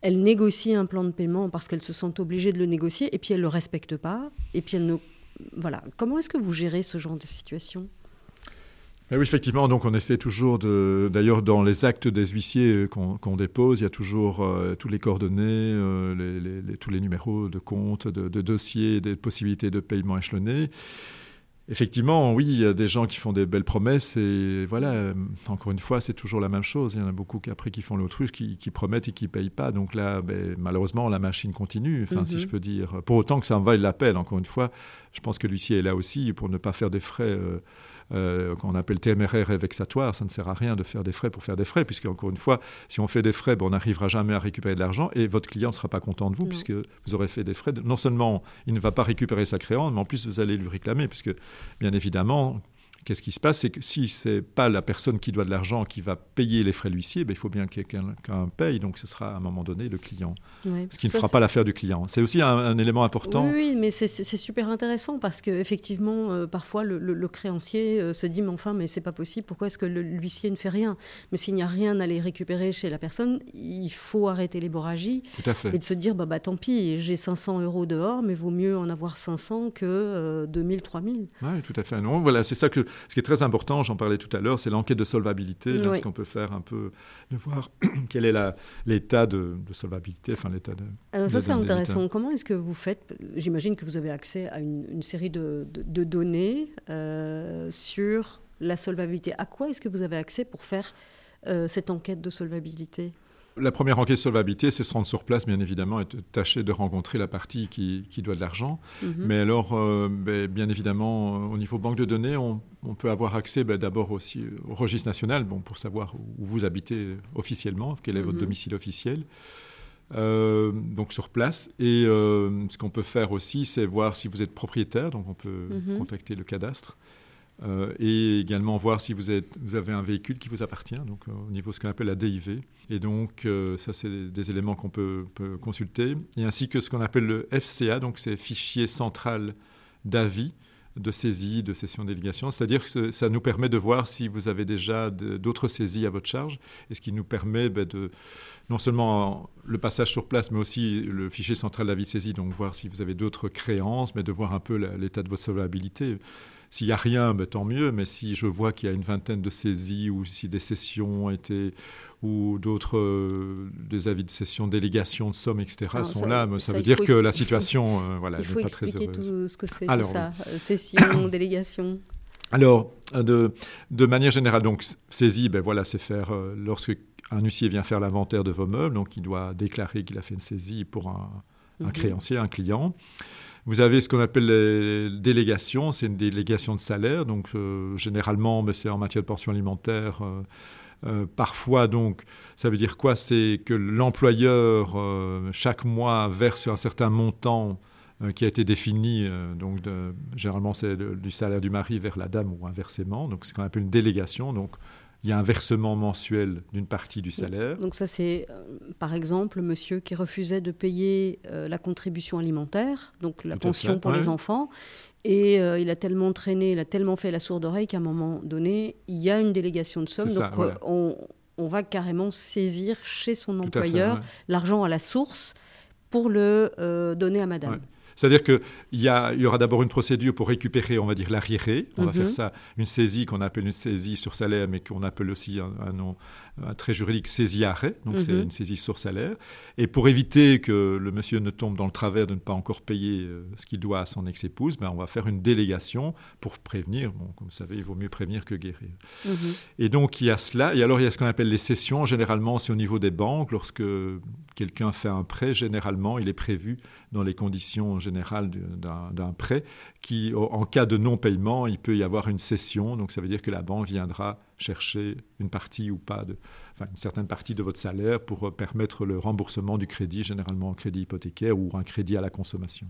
elles négocient un plan de paiement parce qu'elles se sentent obligées de le négocier, et puis elles le respectent pas, et puis elles ne voilà. Comment est-ce que vous gérez ce genre de situation? Oui, effectivement, donc on essaie toujours de. D'ailleurs, dans les actes des huissiers euh, qu'on dépose, il y a toujours euh, tous les coordonnées, euh, tous les numéros de compte, de, de dossiers, des possibilités de paiement échelonné. Effectivement, oui, il y a des gens qui font des belles promesses et voilà, encore une fois, c'est toujours la même chose. Il y en a beaucoup qui, après qui font l'autruche, qui, qui, promettent et qui ne payent pas. Donc là, ben, malheureusement, la machine continue, enfin, si mhm. je peux dire. Pour autant que ça en vaille la peine, encore une fois, je pense que l'huissier est là aussi pour ne pas faire des frais. Euh, euh, qu'on appelle téméraire et vexatoire, ça ne sert à rien de faire des frais pour faire des frais, puisque encore une fois, si on fait des frais, ben, on n'arrivera jamais à récupérer de l'argent et votre client ne sera pas content de vous, puisque vous aurez fait des frais. Non seulement il ne va pas récupérer sa créance, mais en plus vous allez lui réclamer, puisque bien évidemment, Qu'est-ce qui se passe? C'est que si ce n'est pas la personne qui doit de l'argent qui va payer les frais de l'huissier, ben, il faut bien que quelqu'un paye, donc ce sera à un moment donné le client. ce qui ne fera pas l'affaire du client. C'est aussi un, élément important. Oui, mais c'est super intéressant parce qu'effectivement, euh, parfois le, créancier euh, se dit Mais enfin, mais c'est pas possible, pourquoi est-ce que l'huissier ne fait rien? Mais s'il n'y a rien à aller récupérer chez la personne, il faut arrêter l'hémorragie et de se dire bah, bah tant pis, j'ai 500 euros dehors, mais vaut mieux en avoir 500 que 2000, 3000. Oui, tout à fait. Non, voilà, c'est ça que ce qui est très important, j'en parlais tout à l'heure, c'est l'enquête de solvabilité. Oui. Ce qu'on peut faire un peu, de voir quel est l'état de, solvabilité, enfin l'état de. Alors ça, c'est intéressant. Comment est-ce que vous faites? J'imagine que vous avez accès à une, série de, données euh, sur la solvabilité. À quoi est-ce que vous avez accès pour faire euh, cette enquête de solvabilité? La première enquête solvabilité, c'est se rendre sur place, bien évidemment, et tâcher de rencontrer la partie qui, doit de l'argent. Mhm. Mais alors, euh, ben, bien évidemment, euh, au niveau banque de données, on, peut avoir accès ben, d'abord aussi au registre national, bon, pour savoir où vous habitez officiellement, quel est votre mhm. domicile officiel. Euh, donc sur place. Et ce qu'on peut faire aussi, c'est voir si vous êtes propriétaire, donc on peut mhm. contacter le cadastre. Euh, et également voir si vous, avez un véhicule qui vous appartient, donc euh, au niveau de ce qu'on appelle la DIV. Et donc, euh, ça, c'est des éléments qu'on peut, consulter. Et ainsi que ce qu'on appelle le FCA, donc c'est Fichier Central d'Avis de saisie, de cession délégation. C'est-à-dire que ça nous permet de voir si vous avez déjà d'autres saisies à votre charge, et ce qui nous permet ben, de non seulement le passage sur place, mais aussi le fichier central d'avis de saisie, donc voir si vous avez d'autres créances, mais de voir un peu l'état de votre solvabilité. S'il n'y a rien, ben, tant mieux, mais si je vois qu'il y a une vingtaine de saisies ou si des sessions ont été ou d'autres euh, des avis de session, délégation de sommes, etc. sont là, ça, veut dire que la situation euh, voilà, n'est pas très heureuse. Il faut tout ce que c'est tout ça, euh, session, délégation. Alors, de, de, manière générale, donc saisie, ben voilà, c'est faire lorsque un huissier vient faire l'inventaire de vos meubles, donc il doit déclarer qu'il a fait une saisie pour un, un mhm. créancier, un client. Vous avez ce qu'on appelle les délégations, c'est une délégation de salaire, donc euh, généralement c'est en matière de pension alimentaire. Euh, euh, parfois, donc, ça veut dire quoi? C'est que l'employeur, chaque mois, verse un certain montant qui a été défini, donc généralement c'est du salaire du mari vers la dame ou inversement, donc c'est ce qu'on appelle une délégation. Donc, il y a un versement mensuel d'une partie du salaire. Donc ça, c'est euh, par exemple le monsieur qui refusait de payer euh, la contribution alimentaire, donc la pension pour les enfants. Et euh, il a tellement traîné, il a tellement fait la sourde oreille qu'à un moment donné, il y a une délégation de somme. Donc on, on, va carrément saisir chez son employeur l'argent à la source pour le donner à madame. C'est-à-dire qu'il y, y aura d'abord une procédure pour récupérer, on va dire, l'arriéré. On va faire mhm. ça, une saisie qu'on appelle une saisie sur salaire, mais qu'on appelle aussi un, nom un très juridique, saisie arrêt. Donc c'est mhm. une saisie sur salaire. Et pour éviter que le monsieur ne tombe dans le travers de ne pas encore payer euh, ce qu'il doit à son ex-épouse, ben, on va faire une délégation pour prévenir. Bon, comme vous savez, il vaut mieux prévenir que guérir. Mhm. Et donc il y a cela. Et alors il y a ce qu'on appelle les cessions. Généralement, c'est au niveau des banques. Lorsque quelqu'un fait un prêt, généralement, il est prévu dans les conditions générales d'un prêt qui, en cas de non-paiement, il peut y avoir une cession. Donc ça veut dire que la banque viendra chercher une partie ou pas, de, enfin, une certaine partie de votre salaire pour permettre le remboursement du crédit, généralement un crédit hypothécaire ou un crédit à la consommation.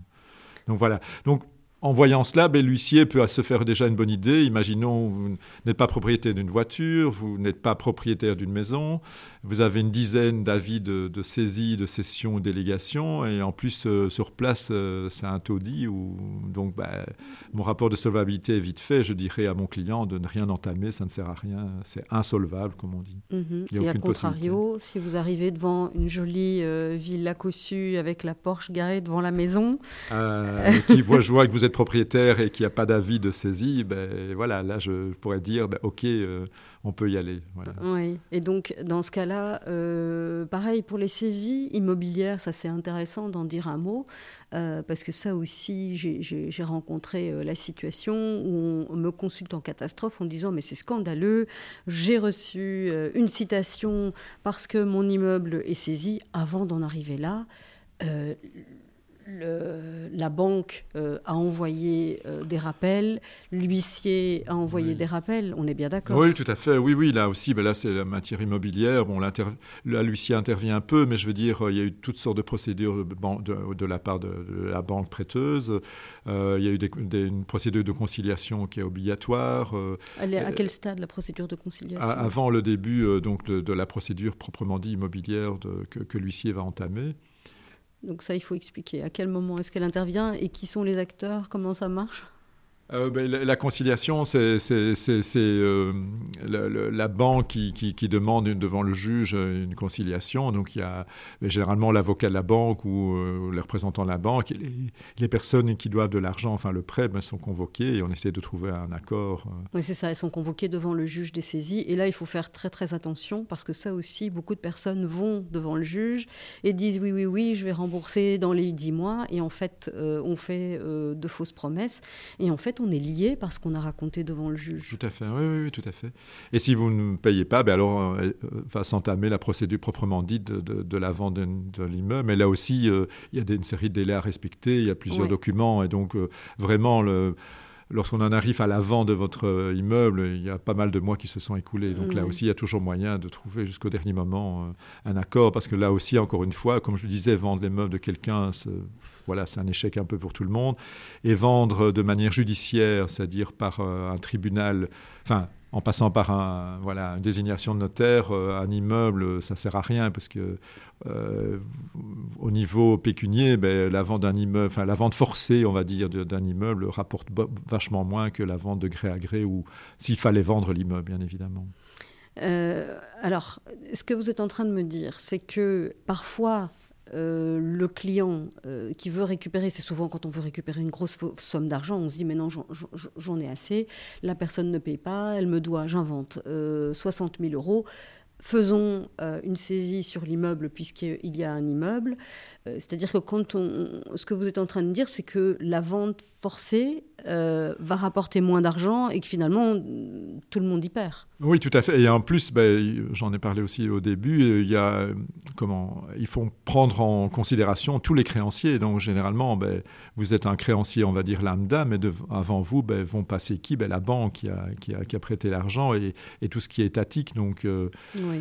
Donc voilà. Donc en voyant cela, l'huissier peut se faire déjà une bonne idée. Imaginons, vous n'êtes pas propriétaire d'une voiture, vous n'êtes pas propriétaire d'une maison, vous avez une dizaine d'avis de, saisie, de cession ou délégation, et en plus, euh, sur place, euh, c'est un taudis. Ou, donc, ben, mon rapport de solvabilité est vite fait. Je dirais à mon client de ne rien entamer, ça ne sert à rien, c'est insolvable, comme on dit. Mhm. Et à contrario, si vous arrivez devant une jolie euh, villa cossue avec la Porsche garée devant la maison... qui voit, je vois que vous êtes propriétaire et qu'il n'y a pas d'avis de saisie, ben voilà, là je pourrais dire, ben, ok, euh, on peut y aller. Et donc dans ce cas-là, euh, pareil pour les saisies immobilières, ça c'est intéressant d'en dire un mot, euh, parce que ça aussi, j'ai rencontré la situation où on me consulte en catastrophe en disant mais c'est scandaleux, j'ai reçu une citation parce que mon immeuble est saisi, avant d'en arriver là la banque euh, a envoyé euh, des rappels, l'huissier a envoyé des rappels, on est bien d'accord Oui, tout à fait. Oui, oui, là aussi, ben là c'est la matière immobilière. Bon, l'huissier intervient un peu, mais je veux dire, il y a eu toutes sortes de procédures de, la part de, la banque prêteuse. Euh, il y a eu une procédure de conciliation qui est obligatoire. Elle est à quel stade la procédure de conciliation? Avant le début donc de, la procédure proprement dit immobilière que, que l'huissier va entamer. Donc ça, il faut expliquer. À quel moment est-ce qu'elle intervient et qui sont les acteurs Comment ça marche euh, ben, la, conciliation, c'est euh, la, banque qui, demande devant le juge une conciliation. Donc il y a ben, généralement l'avocat de la banque ou euh, les représentants de la banque. Les, personnes qui doivent de l'argent, enfin le prêt, ben, sont convoquées et on essaie de trouver un accord. Oui, c'est ça. Elles sont convoquées devant le juge des saisies. Et là, il faut faire très très attention parce que ça aussi, beaucoup de personnes vont devant le juge et disent oui, oui, oui, je vais rembourser dans les 10 mois. Et en fait, on fait de fausses promesses. Et en fait, on est lié parce qu'on a raconté devant le juge. Tout à fait, oui, oui, tout à fait. Et si vous ne payez pas, ben alors euh, va s'entamer la procédure proprement dite de, la vente de, l'immeuble. Mais là aussi, euh, il y a une série de délais à respecter, il y a plusieurs documents, et donc euh, vraiment le lorsqu'on en arrive à l'avant de votre immeuble, il y a pas mal de mois qui se sont écoulés. Donc là aussi, il y a toujours moyen de trouver jusqu'au dernier moment un accord, parce que là aussi, encore une fois, comme je le disais, vendre les meubles de quelqu'un, voilà, c'est un échec un peu pour tout le monde. Et vendre de manière judiciaire, c'est-à-dire par euh, un tribunal, enfin, en passant par un, voilà, une désignation de notaire, euh, un immeuble, ça sert à rien parce que euh, au niveau pécunier, ben, la vente d'un immeuble, forcée, on va dire, d'un immeuble rapporte vachement moins que la vente de gré à gré ou s'il fallait vendre l'immeuble, bien évidemment. alors, ce que vous êtes en train de me dire, c'est que parfois euh, le client euh, qui veut récupérer, c'est souvent quand on veut récupérer une grosse somme d'argent, on se dit mais non, j'en ai assez, la personne ne paye pas, elle me doit, j'invente, 60 euh, 000 euros. Faisons une saisie sur l'immeuble puisqu'il y a un immeuble. C'est-à-dire que quand on, ce que vous êtes en train de dire, c'est que la vente forcée va rapporter moins d'argent et que finalement tout le monde y perd. Oui, tout à fait. Et en plus, ben, j'en ai parlé aussi au début, il y a comment il faut prendre en considération tous les créanciers. Donc généralement, ben, vous êtes un créancier, on va dire lambda, mais avant vous ben, vont passer qui? Ben, La banque qui a, qui a, qui a prêté l'argent et, et, tout ce qui est étatique. Donc euh,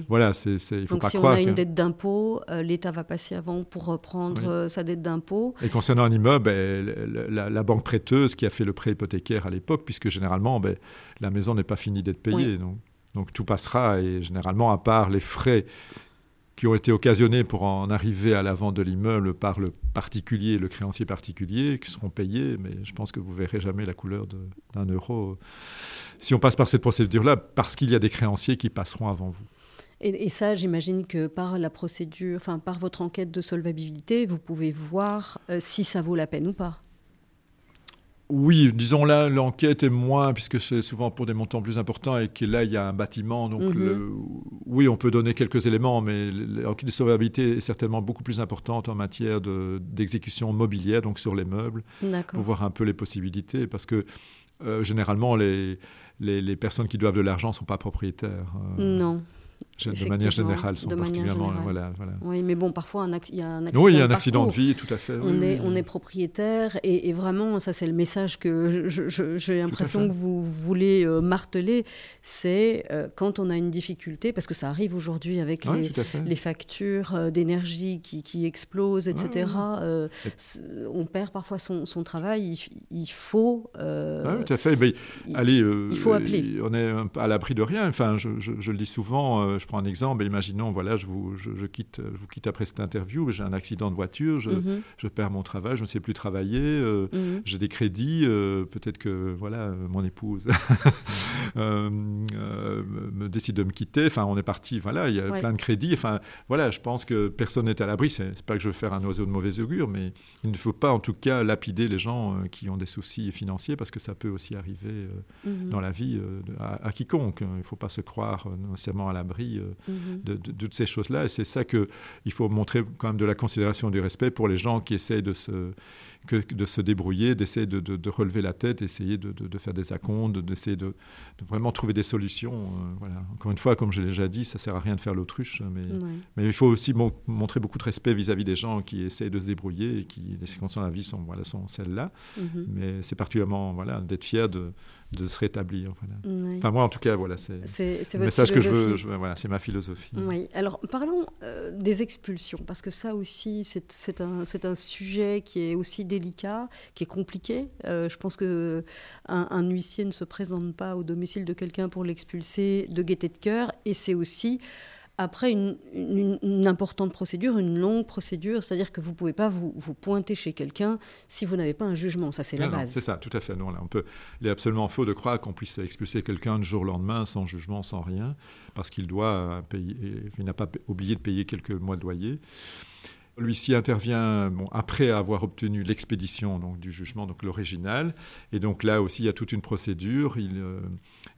voilà, c'est, il faut donc, pas si croire. on a une dette d'impôt, euh, l'État va passer avant pour euh, sa dette d'impôt. Et concernant un immeuble, ben, la, banque prêteuse qui a fait le prêt hypothécaire à l'époque, puisque généralement, la maison n'est pas finie d'être payée. Donc. Donc tout passera et généralement, à part les frais qui ont été occasionnés pour en arriver à la vente de l'immeuble par le particulier, le créancier particulier, qui seront payés, mais je pense que vous verrez jamais la couleur d'un euro si on passe par cette procédure-là, parce qu'il y a des créanciers qui passeront avant vous. Et, ça, j'imagine que par la procédure, enfin par votre enquête de solvabilité, vous pouvez voir euh, si ça vaut la peine ou pas. Oui, disons là, l'enquête est moins, puisque c'est souvent pour des montants plus importants et que là, il y a un bâtiment. Donc, mhm. oui, on peut donner quelques éléments, mais l'enquête de solvabilité est certainement beaucoup plus importante en matière d'exécution mobilière, donc sur les meubles, pour voir un peu les possibilités. Parce que euh, généralement, les, les, personnes qui doivent de l'argent ne sont pas propriétaires. Euh. non de manière générale, sont particulièrement. Voilà, voilà. Oui, mais bon, parfois, il y a un accident. Oui, il y a un accident de vie, tout à fait. On, est, on est propriétaire, et, vraiment, ça, c'est le message que j'ai l'impression que vous voulez euh, marteler c'est euh, quand on a une difficulté, parce que ça arrive aujourd'hui avec les, factures euh, d'énergie qui, qui, explosent, etc. on perd parfois son, son travail. Il, faut. oui, tout à fait. Mais, il, allez, il faut appeler. On est à l'abri de rien. Enfin, je, je le dis souvent je prends un exemple, imaginons, voilà, je vous, je, quitte, je vous quitte après cette interview, j'ai un accident de voiture, je, mhm. je, perds mon travail, je ne sais plus travailler, euh, mhm. j'ai des crédits, euh, peut-être que voilà, mon épouse euh, me décide de me quitter, enfin on est parti, voilà, il y a plein de crédits, enfin voilà, je pense que personne n'est à l'abri, c'est pas que je veux faire un oiseau de mauvais augure, mais il ne faut pas en tout cas lapider les gens qui ont des soucis financiers parce que ça peut aussi arriver mhm. dans la vie à, à, quiconque, il ne faut pas se croire nécessairement à l'abri euh, mhm. de, toutes ces choses-là. Et c'est ça qu'il faut montrer quand même de la considération et du respect pour les gens qui essayent de se, que de se débrouiller, d'essayer de, relever la tête, d'essayer de, faire des acomptes, d'essayer de, vraiment trouver des solutions. Euh, voilà. Encore une fois, comme je l'ai déjà dit, ça sert à rien de faire l'autruche, mais, mais il faut aussi montrer beaucoup de respect vis-à-vis des gens qui essayent de se débrouiller et qui, les circonstances de la vie sont, voilà, sont celles-là. Mhm. Mais c'est particulièrement voilà, d'être fier de, se rétablir. Enfin, moi, en tout cas, voilà, c'est le message que je veux. voilà, c'est ma philosophie. Oui. Alors, parlons euh, des expulsions, parce que ça aussi, c'est un, un sujet qui est aussi délicat, qui est compliqué. Euh, je pense que un, huissier ne se présente pas au domicile de quelqu'un pour l'expulser de gaieté de cœur, et c'est aussi après une, importante procédure, une longue procédure, c'est-à-dire que vous ne pouvez pas vous, pointer chez quelqu'un si vous n'avez pas un jugement, ça c'est la base. C'est ça, tout à fait. Non, là, on peut, il est absolument faux de croire qu'on puisse expulser quelqu'un du jour au lendemain sans jugement, sans rien, parce qu'il doit payer, il n'a pas oublié de payer quelques mois de loyer. L'huissier intervient bon, après avoir obtenu l'expédition donc, du jugement, donc l'original. Et donc là aussi, il y a toute une procédure. Il, euh,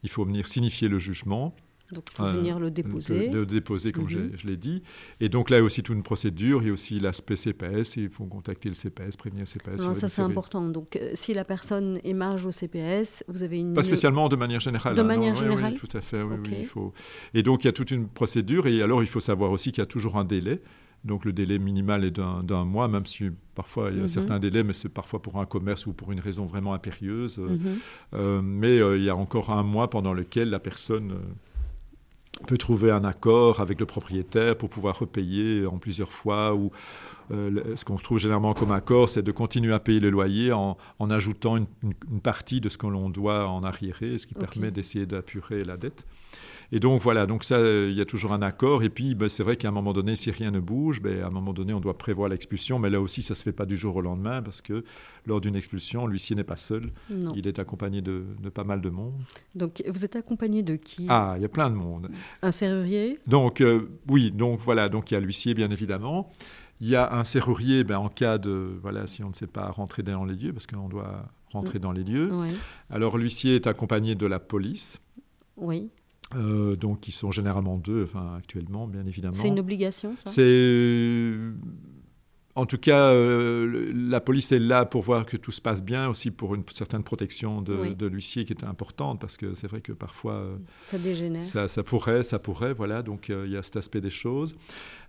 il faut venir signifier le jugement. Donc il faut venir le euh, déposer. Le, déposer, comme je, mhm. l'ai dit. Et donc là, il y a aussi toute une procédure. Il y a aussi l'aspect CPS. Il faut contacter le CPS, prévenir le CPS. Non, ça, c'est important. Donc euh, si la personne émarge au CPS, vous avez une. Pas spécialement, de manière générale. De hein, manière générale. Oui, tout à fait. Oui, il faut... Et donc il y a toute une procédure. Et alors, il faut savoir aussi qu'il y a toujours un délai. Donc le délai minimal est d'un mois, même si parfois il y a mhm. certains délais, mais c'est parfois pour un commerce ou pour une raison vraiment impérieuse. Mhm. Euh, mais il y a encore un mois pendant lequel la personne peut trouver un accord avec le propriétaire pour pouvoir repayer en plusieurs fois ou euh, ce qu'on trouve généralement comme accord, c'est de continuer à payer le loyer en, ajoutant une, partie de ce que l'on doit en arriéré, ce qui permet d'essayer d'apurer la dette. Et donc voilà, donc ça, il y a toujours un accord. Et puis, ben, c'est vrai qu'à un moment donné, si rien ne bouge, ben, à un moment donné, on doit prévoir l'expulsion. Mais là aussi, ça ne se fait pas du jour au lendemain parce que lors d'une expulsion, l'huissier n'est pas seul. Il est accompagné de, pas mal de monde. Donc, vous êtes accompagné de qui? Ah, il y a plein de monde. Un serrurier? Donc, euh, oui, donc voilà, donc il y a l'huissier, bien évidemment. Il y a un serrurier ben, en cas de, voilà, si on ne sait pas rentrer dans les lieux, parce qu'on doit rentrer mm. dans les lieux. Alors l'huissier est accompagné de la police. Oui. Euh, donc, qui sont généralement deux, enfin, actuellement, bien évidemment. C'est une obligation, ça? C'est. En tout cas, euh, la police est là pour voir que tout se passe bien, aussi pour une certaine protection de, l'huissier qui est importante, parce que c'est vrai que parfois... Euh, ça dégénère. Ça, pourrait, ça pourrait, voilà, donc il y a cet aspect des choses.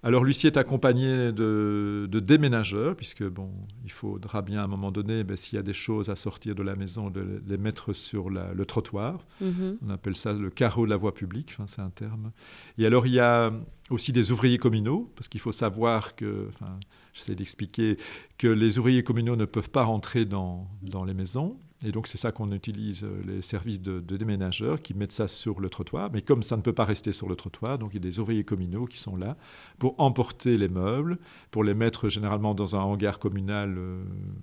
Alors l'huissier est accompagné de, déménageurs, puisque bon, il faudra bien à un moment donné, ben, s'il y a des choses à sortir de la maison, de les mettre sur le trottoir. Mhm. On appelle ça le carreau de la voie publique, enfin, c'est un terme. Et alors il y a aussi des ouvriers communaux, parce qu'il faut savoir que, enfin, j'essaie d'expliquer que les ouvriers communaux ne peuvent pas rentrer dans, dans les maisons. Et donc c'est ça qu'on utilise, euh, les services de, déménageurs qui mettent ça sur le trottoir. Mais comme ça ne peut pas rester sur le trottoir, donc il y a des ouvriers communaux qui sont là pour emporter les meubles, pour les mettre généralement dans un hangar communal euh,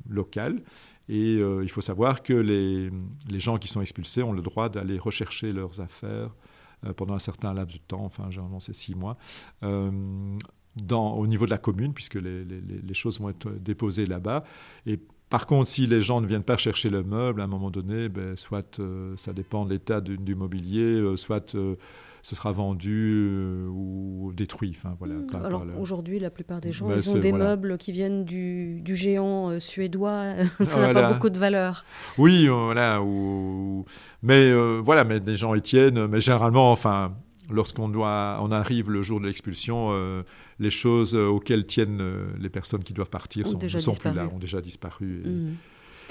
local. Et il faut savoir que les, les, gens qui sont expulsés ont le droit d'aller rechercher leurs affaires pendant un certain laps de temps, enfin généralement c'est six mois, dans, au niveau de la commune, puisque les, les, choses vont être déposées là-bas. Et par contre, si les gens ne viennent pas chercher le meuble, à un moment donné, ben, soit euh, ça dépend de l'état du, mobilier, euh, soit euh, ce sera vendu ou détruit. Enfin, voilà, hmm. Alors aujourd'hui, la plupart des gens, ben, ils ont des meubles qui viennent du, du géant suédois. ça n'a pas beaucoup de valeur. Oui, voilà. Ou, mais voilà, mais des gens y tiennent. Mais généralement, enfin, lorsqu'on doit, on arrive le jour de l'expulsion, euh, les choses auxquelles tiennent euh, les personnes qui doivent partir sont, ne sont plus là, ont déjà disparu.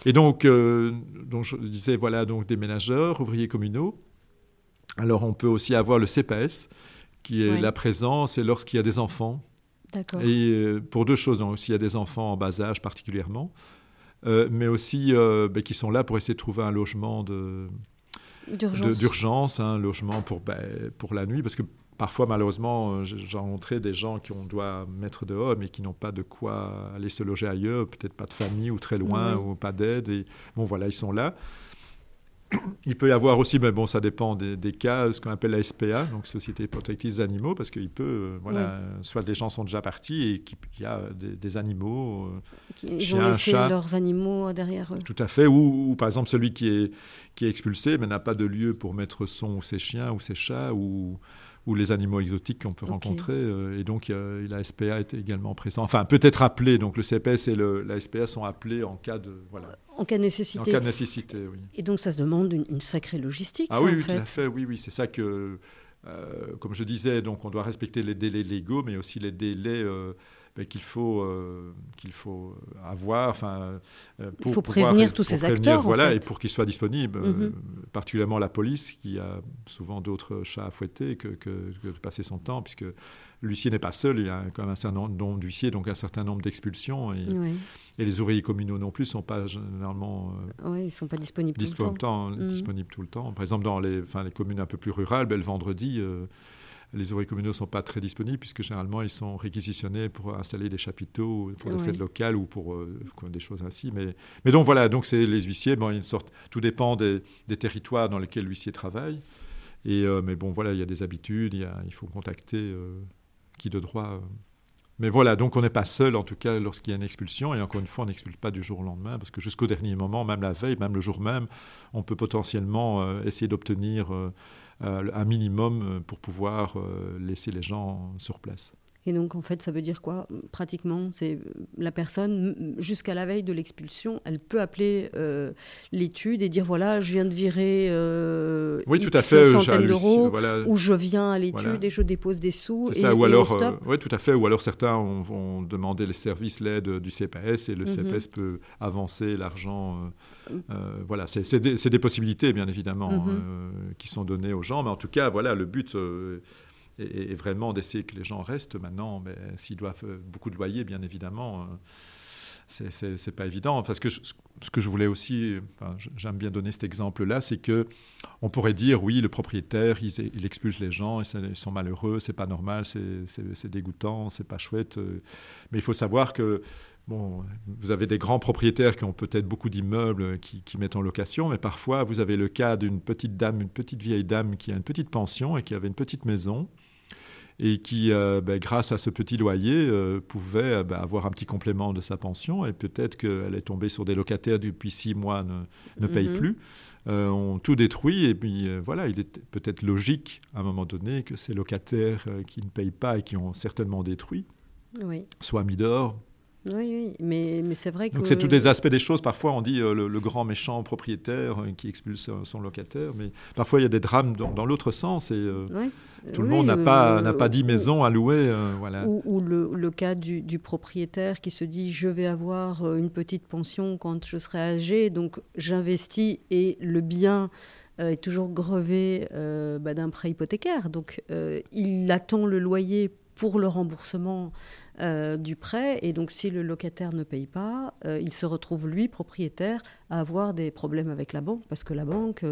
Et, mm. donc, euh, donc, je disais, voilà, donc des ménageurs, ouvriers communaux. Alors, on peut aussi avoir le CPS, qui est la présence, et lorsqu'il y a des enfants. Et pour deux choses, donc, s'il y a des enfants en bas âge particulièrement, mais aussi ben, qui sont là pour essayer de trouver un logement de d'urgence, un logement pour, ben, pour la nuit, parce que parfois, malheureusement, euh, j'ai rencontré des gens qu'on doit mettre dehors, mais qui n'ont pas de quoi aller se loger ailleurs, peut-être pas de famille ou très loin, ou pas d'aide. Et bon, voilà, ils sont là. Il peut y avoir aussi, mais bon, ça dépend des, cas, ce qu'on appelle la SPA, donc Société Protectrice des Animaux, parce qu'il peut, euh, voilà, soit des gens sont déjà partis et qu'il y a des, animaux, euh, Ils chiens, ont chats. leurs animaux derrière eux. Tout à fait, ou, par exemple celui qui est, qui est expulsé, mais n'a pas de lieu pour mettre son ou ses chiens ou ses chats, ou ou les animaux exotiques qu'on peut rencontrer. Euh, et donc, la SPA est également présent. Enfin, peut-être appelé. Donc, le CPS et le, la SPA sont appelés en cas de. Voilà. En cas de nécessité. En cas de nécessité, oui. Et donc, ça se demande une, sacrée logistique. Ah oui, tout à fait. Oui, oui. C'est ça que. Euh, comme je disais, donc on doit respecter les délais légaux, mais aussi les délais euh, qu'il faut, euh, qu'il faut avoir. Enfin, euh, pour Il faut prévenir tous ces acteurs. Voilà, et pour qu'ils soient disponibles, euh, mhm. particulièrement la police qui a souvent d'autres chats à fouetter que, que, de passer son temps, puisque l'huissier n'est pas seul, il y a quand même un certain nombre d'huissiers, donc un certain nombre d'expulsions. Et, et, les ouvriers communaux non plus ne sont pas généralement. oui, ils ne sont pas disponibles tout le temps. Mhm. Disponibles tout le temps. Par exemple, dans les, enfin, les communes un peu plus rurales, ben, le vendredi les ouvriers communaux ne sont pas très disponibles puisque généralement ils sont réquisitionnés pour installer des chapiteaux pour des fêtes locales ou pour euh, des choses ainsi. Mais, mais donc voilà, donc c'est les huissiers, bon, une sorte, tout dépend des, territoires dans lesquels l'huissier travaille. Et, euh, mais bon, voilà, il y a des habitudes, il, il faut contacter euh, qui de droit. Mais voilà, donc on n'est pas seul, en tout cas, lorsqu'il y a une expulsion. Et encore une fois, on n'expulse pas du jour au lendemain, parce que jusqu'au dernier moment, même la veille, même le jour même, on peut potentiellement essayer d'obtenir un minimum euh, pour pouvoir euh, laisser les gens sur place. Et donc, en fait, ça veut dire quoi? Pratiquement, c'est la personne, jusqu'à la veille de l'expulsion, elle peut appeler l'étude et dire voilà, je viens de virer euh, oui, tout à fait, centaines d'euros, ou je viens à l'étude et je dépose des sous. Et, ça, ou alors, oui, tout à fait. Ou alors certains vont demander les services, l'aide du CPS, et le mhm. CPS peut avancer l'argent euh, voilà, c'est des, possibilités, bien évidemment, mhm. euh, qui sont données aux gens. Mais en tout cas, voilà, le but euh, est, vraiment d'essayer que les gens restent. Maintenant, mais s'ils doivent beaucoup de loyer, bien évidemment, c'est pas évident. Parce que ce que je voulais aussi, j'aime bien donner cet exemple-là, c'est que on pourrait dire, oui, le propriétaire, il, expulse les gens, ils sont malheureux, c'est pas normal, c'est dégoûtant, c'est pas chouette. Mais il faut savoir que Bon, vous avez des grands propriétaires qui ont peut-être beaucoup d'immeubles qui, mettent en location, mais parfois vous avez le cas d'une petite dame, une petite vieille dame qui a une petite pension et qui avait une petite maison et qui, euh, ben, grâce à ce petit loyer, euh, pouvait euh, ben, avoir un petit complément de sa pension et peut-être qu'elle est tombée sur des locataires depuis six mois ne, ne payent mhm. plus. ont tout détruit et puis voilà, il est peut-être logique à un moment donné que ces locataires qui ne payent pas et qui ont certainement détruit soient mis dehors oui, oui, mais, mais c'est vrai que... Donc c'est tous les aspects des choses. Parfois on dit euh, le, grand méchant propriétaire euh, qui expulse son locataire, mais parfois il y a des drames dans, l'autre sens et euh, tout le monde n'a pas, n'a pas dix maisons à louer. voilà. Ou, le, le, cas du, du, propriétaire qui se dit je vais avoir une petite pension quand je serai âgé, donc j'investis et le bien est toujours grevé bah, d'un prêt hypothécaire. Donc il attend le loyer pour le remboursement du prêt. Et donc, si le locataire ne paye pas, il se retrouve, lui, propriétaire, à avoir des problèmes avec la banque, parce que la banque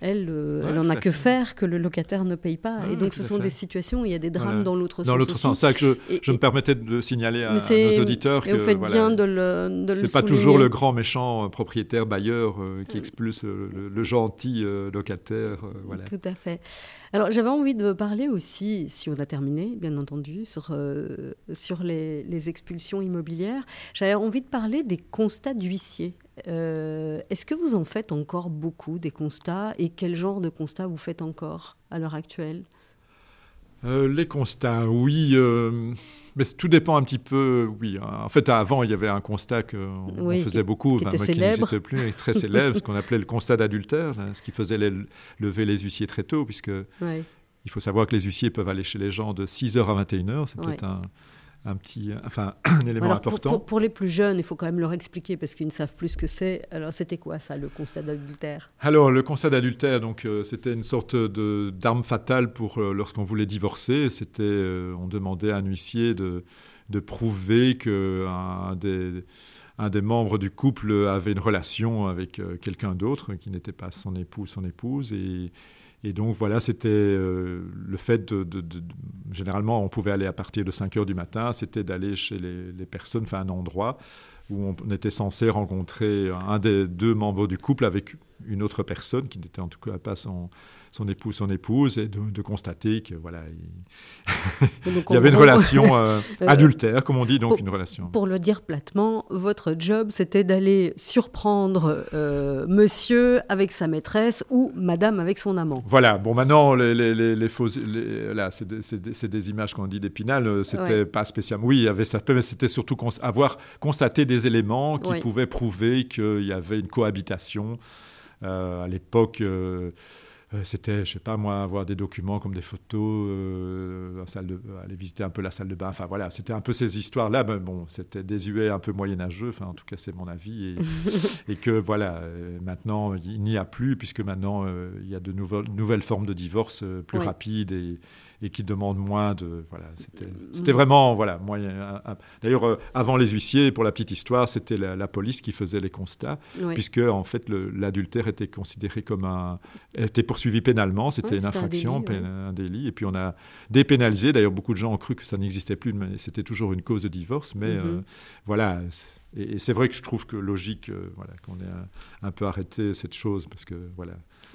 elle, euh, elle en a que faire que le locataire ne paye pas. et donc, ce sont des situations où il y a des drames dans l'autre sens. Dans l'autre sens, ça que je, je me permettais de signaler à, nos auditeurs que vous faites bien de le, de C'est pas toujours le grand méchant euh, propriétaire bailleur euh, qui expulse le, gentil locataire. voilà. Tout à fait. Alors, j'avais envie de parler aussi, si on a terminé, bien entendu, sur, sur les, les expulsions immobilières. J'avais envie de parler des constats d'huissier. Euh, est-ce que vous en faites encore beaucoup des constats et quel genre de constats vous faites encore à l'heure actuelle? Euh, Les constats, oui. Euh, mais tout dépend un petit peu, oui. En fait, avant, il y avait un constat qu'on faisait beaucoup, qui, n'existe plus, très célèbre, ce qu'on appelait le constat d'adultère, ce qui faisait lever les huissiers très tôt, puisque il faut savoir que les huissiers peuvent aller chez les gens de 6h à 21h. C'est peut-être un un petit, enfin, un élément important. Pour, les plus jeunes, il faut quand même leur expliquer parce qu'ils ne savent plus ce que c'est. Alors, c'était quoi ça, le constat d'adultère? Alors, le constat d'adultère, donc, euh, c'était une sorte de d'arme fatale pour euh, lorsqu'on voulait divorcer. C'était, euh, on demandait à un huissier de, de prouver que un des un des membres du couple avait une relation avec quelqu'un d'autre qui n'était pas son époux ou son épouse et et donc voilà, c'était euh, le fait de, Généralement, on pouvait aller à partir de 5 heures du matin, c'était d'aller chez les, personnes, enfin un endroit où on était censé rencontrer un des deux membres du couple avec une autre personne qui n'était en tout cas pas son, son époux, son épouse, et de, constater que voilà, il, y avait une relation euh, euh, adultère, comme on dit, donc une relation. Pour le dire platement, votre job, c'était d'aller surprendre euh, monsieur avec sa maîtresse ou madame avec son amant. Voilà, bon, maintenant, les, les, les, là, c'est des, images qu'on dit d'épinal, c'était pas spécialement. Oui, il y avait ça, mais c'était surtout avoir constaté des éléments qui pouvaient prouver qu'il y avait une cohabitation. à l'époque, euh, c'était, je sais pas moi, avoir des documents comme des photos, euh, salle de, aller visiter un peu la salle de bain. Enfin voilà, c'était un peu ces histoires-là. Ben, bon, c'était désuet, un peu moyenâgeux. Enfin, en tout cas, c'est mon avis. Et, et que voilà, euh, maintenant, il n'y a plus, puisque maintenant, il y a de nouvelles, nouvelles formes de divorce plus rapides et, et qui demandent moins de. Voilà, c'était vraiment. Voilà, moyen. D'ailleurs, euh, avant les huissiers, pour la petite histoire, c'était la, police qui faisait les constats, puisque en fait, l'adultère était considéré comme un. était poursuivi pénalement, c'était une infraction, un délit, Et puis on a dépénalisé. D'ailleurs, beaucoup de gens ont cru que ça n'existait plus, mais c'était toujours une cause de divorce. Mais euh, mm-hmm. voilà. Et, c'est vrai que je trouve que logique, euh, voilà, qu'on ait un, un, peu arrêté cette chose, parce que voilà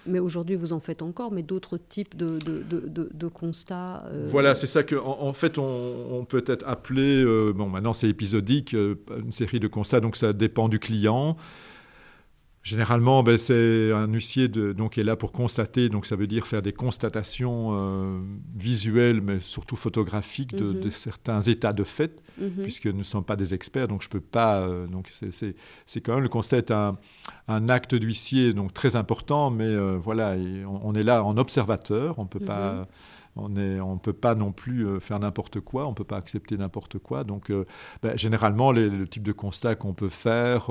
mais aujourd'hui vous en faites encore, mais d'autres types de, de, de, constats. Euh, voilà, c'est ça qu'en en, fait on, peut être appelé, euh, bon maintenant c'est épisodique, euh, une série de constats, donc ça dépend du client. Généralement, ben, c'est un huissier de, donc, est là pour constater, donc ça veut dire faire des constatations euh, visuelles, mais surtout photographiques de, mhm. certains états de fait, mhm. puisque nous ne sommes pas des experts, donc je peux pas. Euh, donc c'est quand même le constat est un, un acte d'huissier donc très important, mais euh, voilà, on, est là en observateur, on peut pas. Mhm. On ne on peut pas non plus faire n'importe quoi, on ne peut pas accepter n'importe quoi. Donc, ben, généralement, les, le type de constat qu'on peut faire,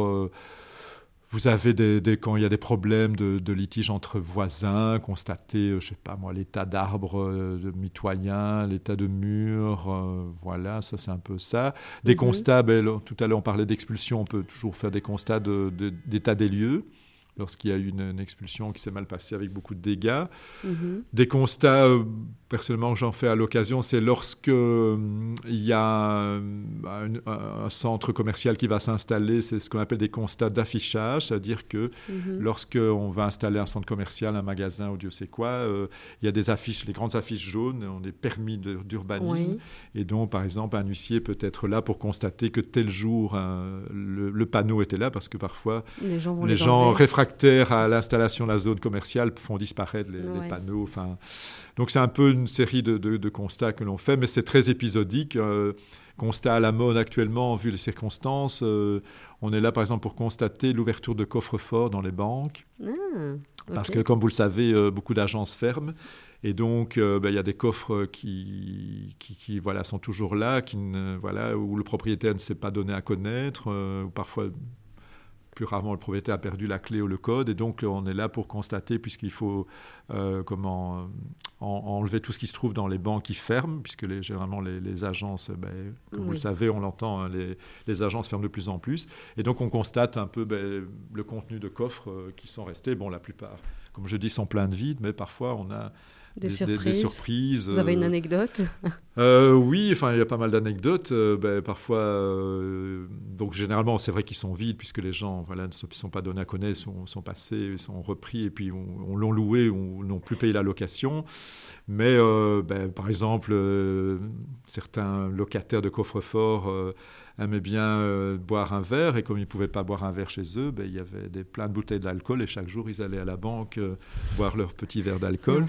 vous avez des, quand il y a des problèmes de, de litige entre voisins, constater, euh, je sais pas moi, l'état d'arbres euh, mitoyens, l'état de murs, euh, voilà, ça c'est un peu ça. Des mhm. constats, ben, tout à l'heure on parlait d'expulsion, on peut toujours faire des constats d'état des lieux lorsqu'il y a eu une, expulsion qui s'est mal passée avec beaucoup de dégâts. Mhm. Des constats, euh, personnellement, j'en fais à l'occasion, c'est lorsque euh, il y a un, centre commercial qui va s'installer, c'est ce qu'on appelle des constats d'affichage, c'est-à-dire que mhm. lorsqu'on va installer un centre commercial, un magasin ou Dieu sait quoi, euh, il y a des affiches, les grandes affiches jaunes, ont des permis d'urbanisme, et donc, par exemple, un huissier peut être là pour constater que tel jour, le, panneau était là, parce que parfois, les gens, les réfractaires à l'installation de la zone commerciale font disparaître les, panneaux. Enfin, donc c'est un peu une série de, constats que l'on fait, mais c'est très épisodique. Euh, constat à la mode actuellement, vu les circonstances. Euh, on est là, par exemple, pour constater l'ouverture de coffres forts dans les banques. Ah, Parce que, comme vous le savez, euh, beaucoup d'agences ferment. Et donc, ben, il y a des coffres qui, qui, voilà, sont toujours là, qui voilà, où le propriétaire ne s'est pas donné à connaître, ou parfois plus rarement le propriétaire a perdu la clé ou le code, et donc on est là pour constater, puisqu'il faut euh, comment enlever tout ce qui se trouve dans les banques qui ferment, puisque les, généralement les, agences, ben, comme vous le savez, on l'entend, hein, les, agences ferment de plus en plus. Et donc on constate un peu ben, le contenu de coffres euh, qui sont restés. Bon, la plupart, comme je dis, sont pleins de vide, mais parfois on a des, surprises. Vous avez une euh, anecdote euh, Oui, enfin, il y a pas mal d'anecdotes. Euh, ben, parfois, donc généralement, c'est vrai qu'ils sont vides puisque les gens voilà, ne sont pas donnés à connaître, sont, sont passés, sont repris et puis on, l'ont loué ou n'ont plus payé la location. Mais ben, par exemple, certains locataires de coffre-fort aimaient bien boire un verre et comme ils ne pouvaient pas boire un verre chez eux, ben, il y avait des, plein de bouteilles d'alcool et chaque jour ils allaient à la banque boire leur petit verre d'alcool.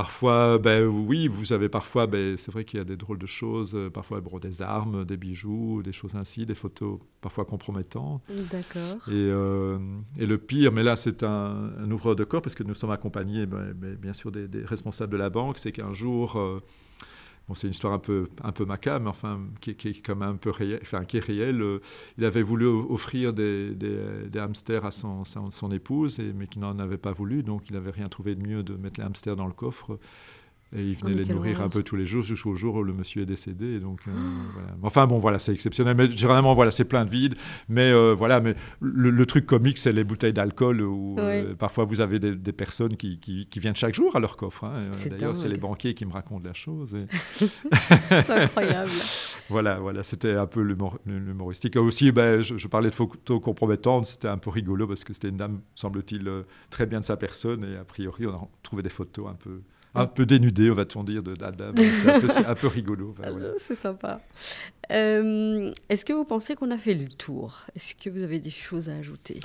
Parfois, ben, oui, vous avez parfois, ben, c'est vrai qu'il y a des drôles de choses, euh, parfois bon, des armes, des bijoux, des choses ainsi, des photos parfois compromettantes. D'accord. Et, euh, et, le pire, mais là c'est un, un, ouvreur de corps, parce que nous sommes accompagnés ben, ben bien sûr des, responsables de la banque, c'est qu'un jour, euh, c'est une histoire un peu, un peu macabre, mais enfin, qui, qui, est quand un peu enfin, qui est réelle. Euh, il avait voulu offrir des, des, hamsters à son, son, épouse, mais qui n'en avait pas voulu, donc il n'avait rien trouvé de mieux de mettre les hamsters dans le coffre. Et il venait oh, les nourrir un peu tous les jours jusqu'au jour où le monsieur est décédé. donc, euh, voilà. Enfin bon, voilà, c'est exceptionnel. Mais généralement, voilà, c'est plein de vide. Mais euh, voilà, mais le, truc comique, c'est les bouteilles d'alcool où euh, parfois vous avez des, personnes qui, qui, viennent chaque jour à leur coffre. Hein. D'ailleurs, c'est les banquiers qui me racontent la chose. c'est incroyable. voilà, voilà, c'était un peu l'humoristique. Aussi, ben, je, je, parlais de photos compromettantes. C'était un peu rigolo parce que c'était une dame, semble-t-il, très bien de sa personne. Et a priori, on a trouvé des photos un peu un peu dénudé, on va-t-on dire, d'Adam. C'est un, peu rigolo. C'est sympa. Euh, est-ce que vous pensez qu'on a fait le tour? Est-ce que vous avez des choses à ajouter?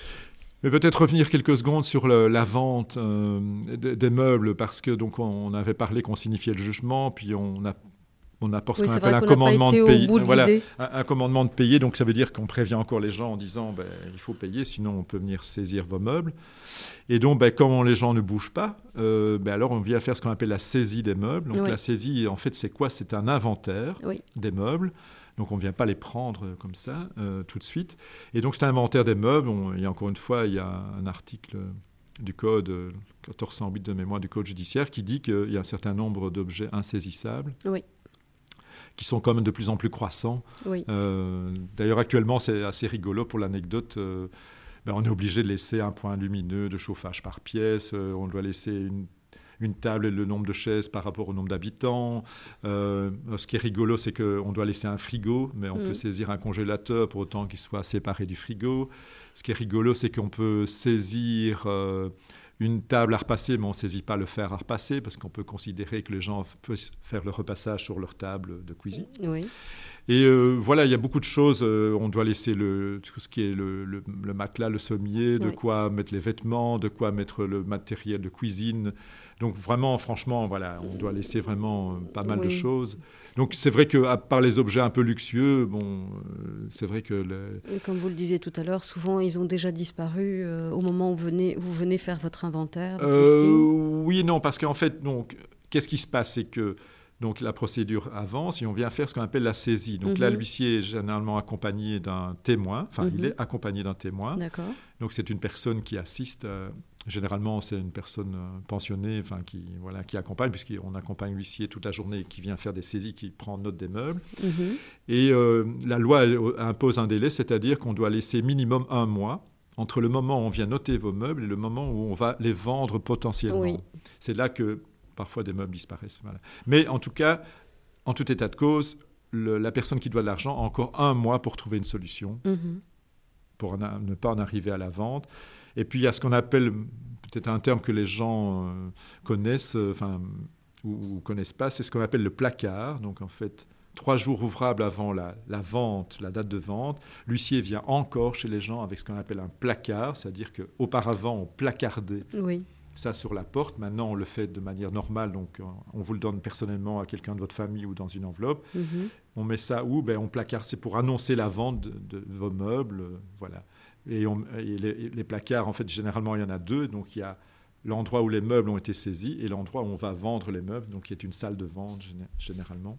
Mais peut-être revenir quelques secondes sur la vente euh, des, meubles, parce que donc on avait parlé qu'on signifiait le jugement, puis on a on apporte ce qu'on appelle un commandement de payer. Voilà, un, commandement de payer, donc ça veut dire qu'on prévient encore les gens en disant ben, il faut payer, sinon on peut venir saisir vos meubles. Et donc, ben, quand les gens ne bougent pas, euh, ben, alors on vient faire ce qu'on appelle la saisie des meubles. Donc la saisie, en fait, c'est quoi? C'est un inventaire des meubles. Donc on ne vient pas les prendre comme ça euh, tout de suite. Et donc cet inventaire des meubles, il y a encore une fois, il y a un article du code 1408 de mémoire du code judiciaire qui dit qu'il y a un certain nombre d'objets insaisissables. Oui qui sont quand même de plus en plus croissants. Euh, d'ailleurs, actuellement, c'est assez rigolo pour l'anecdote. Euh, ben, on est obligé de laisser un point lumineux de chauffage par pièce. Euh, on doit laisser une, une, table et le nombre de chaises par rapport au nombre d'habitants. ce qui est rigolo, c'est qu'on doit laisser un frigo, mais on peut mm. saisir un congélateur pour autant qu'il soit séparé du frigo. Ce qui est rigolo, c'est qu'on peut saisir une table à repasser, mais on ne saisit pas le fer à repasser parce qu'on peut considérer que les gens peuvent faire le repassage sur leur table de cuisine. Oui. Et euh, voilà, il y a beaucoup de choses. Euh, on doit laisser le, tout ce qui est le, matelas, le sommier, de quoi mettre les vêtements, de quoi mettre le matériel de cuisine. Donc vraiment, franchement, voilà, on doit laisser vraiment euh, pas mal de choses. Donc c'est vrai que à part les objets un peu luxueux, bon, euh, c'est vrai que comme vous le disiez tout à l'heure, souvent ils ont déjà disparu euh, au moment où vous venez, vous venez faire votre inventaire. oui, non, parce qu'en fait, donc, qu'est-ce qui se passe, c'est que donc la procédure avance et on vient faire ce qu'on appelle la saisie. Donc là, mhm. l'huissier est généralement accompagné d'un témoin, enfin il mhm. est accompagné d'un témoin. D'accord. Donc c'est une personne qui assiste Généralement, c'est une personne euh, pensionnée enfin, qui, voilà, qui accompagne, puisqu'on accompagne l'huissier toute la journée, qui vient faire des saisies, qui prend note des meubles. Mhm. Et euh, la loi impose un délai, c'est-à-dire qu'on doit laisser minimum un mois entre le moment où on vient noter vos meubles et le moment où on va les vendre potentiellement. C'est là que parfois des meubles disparaissent. Mais en tout cas, en tout état de cause, la personne qui doit de l'argent a encore un mois pour trouver une solution, mhm. pour ne pas en arriver à la vente. Et puis il y a ce qu'on appelle, peut-être un terme que les gens euh, connaissent, euh, enfin, ou, ne connaissent pas, c'est ce qu'on appelle le placard. Donc en fait, trois jours ouvrables avant la, vente, la date de vente, l'huissier vient encore chez les gens avec ce qu'on appelle un placard, c'est-à-dire qu'auparavant on placardait ça sur la porte. Maintenant, on le fait de manière normale, donc on vous le donne personnellement à quelqu'un de votre famille ou dans une enveloppe. Mhm. On met ça où? Ben, On placarde, c'est pour annoncer la vente de, de vos meubles, euh, voilà. Et, les, placards, en fait, généralement, il y en a deux. Donc, il y a l'endroit où les meubles ont été saisis et l'endroit où on va vendre les meubles, donc qui est une salle de vente généralement.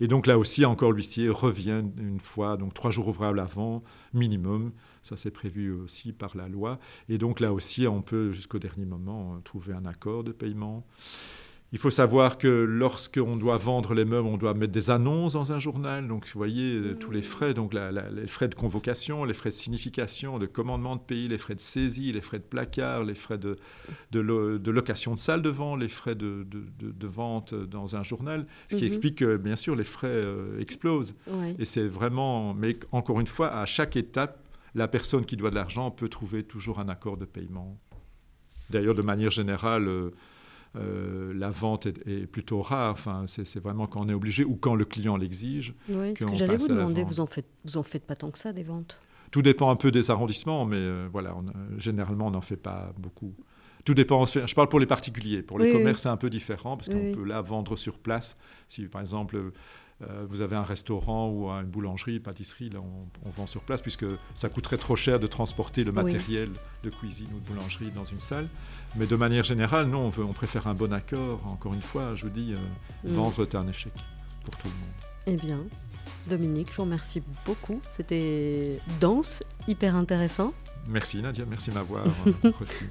Et donc là aussi, encore l'huissier revient une fois, donc trois jours ouvrables avant, minimum. Ça, c'est prévu aussi par la loi. Et donc là aussi, on peut jusqu'au dernier moment trouver un accord de paiement. Il faut savoir que lorsqu'on doit vendre les meubles, on doit mettre des annonces dans un journal. Donc, vous voyez, euh, tous les frais, donc les frais de convocation, les frais de signification, de commandement de pays, les frais de saisie, les frais de placard, les frais de, de, location de salle de vente, les frais de, vente dans un journal. Ce qui mhm. explique que, bien sûr, les frais euh, explosent. Et c'est vraiment. Mais encore une fois, à chaque étape, la personne qui doit de l'argent peut trouver toujours un accord de paiement. D'ailleurs, de manière générale, euh, euh, la vente est, plutôt rare. Enfin, c'est vraiment quand on est obligé ou quand le client l'exige. Oui, ce que j'allais vous demander, vous en faites, vous en faites pas tant que ça des ventes? Tout dépend un peu des arrondissements, mais euh, voilà, généralement on n'en fait pas beaucoup. Tout dépend. Je parle pour les particuliers. Pour les commerces, c'est un peu différent parce qu'on peut là vendre sur place. Si par exemple euh, vous avez un restaurant ou une boulangerie, une pâtisserie, là on, vend sur place puisque ça coûterait trop cher de transporter le matériel de cuisine ou de boulangerie dans une salle. Mais de manière générale, non, on, veut, on préfère un bon accord. Encore une fois, je vous dis, euh, mm. vendre est un échec pour tout le monde. Eh bien, Dominique, je vous remercie beaucoup. C'était dense, hyper intéressant. Merci Nadia, merci de m'avoir euh, reçu.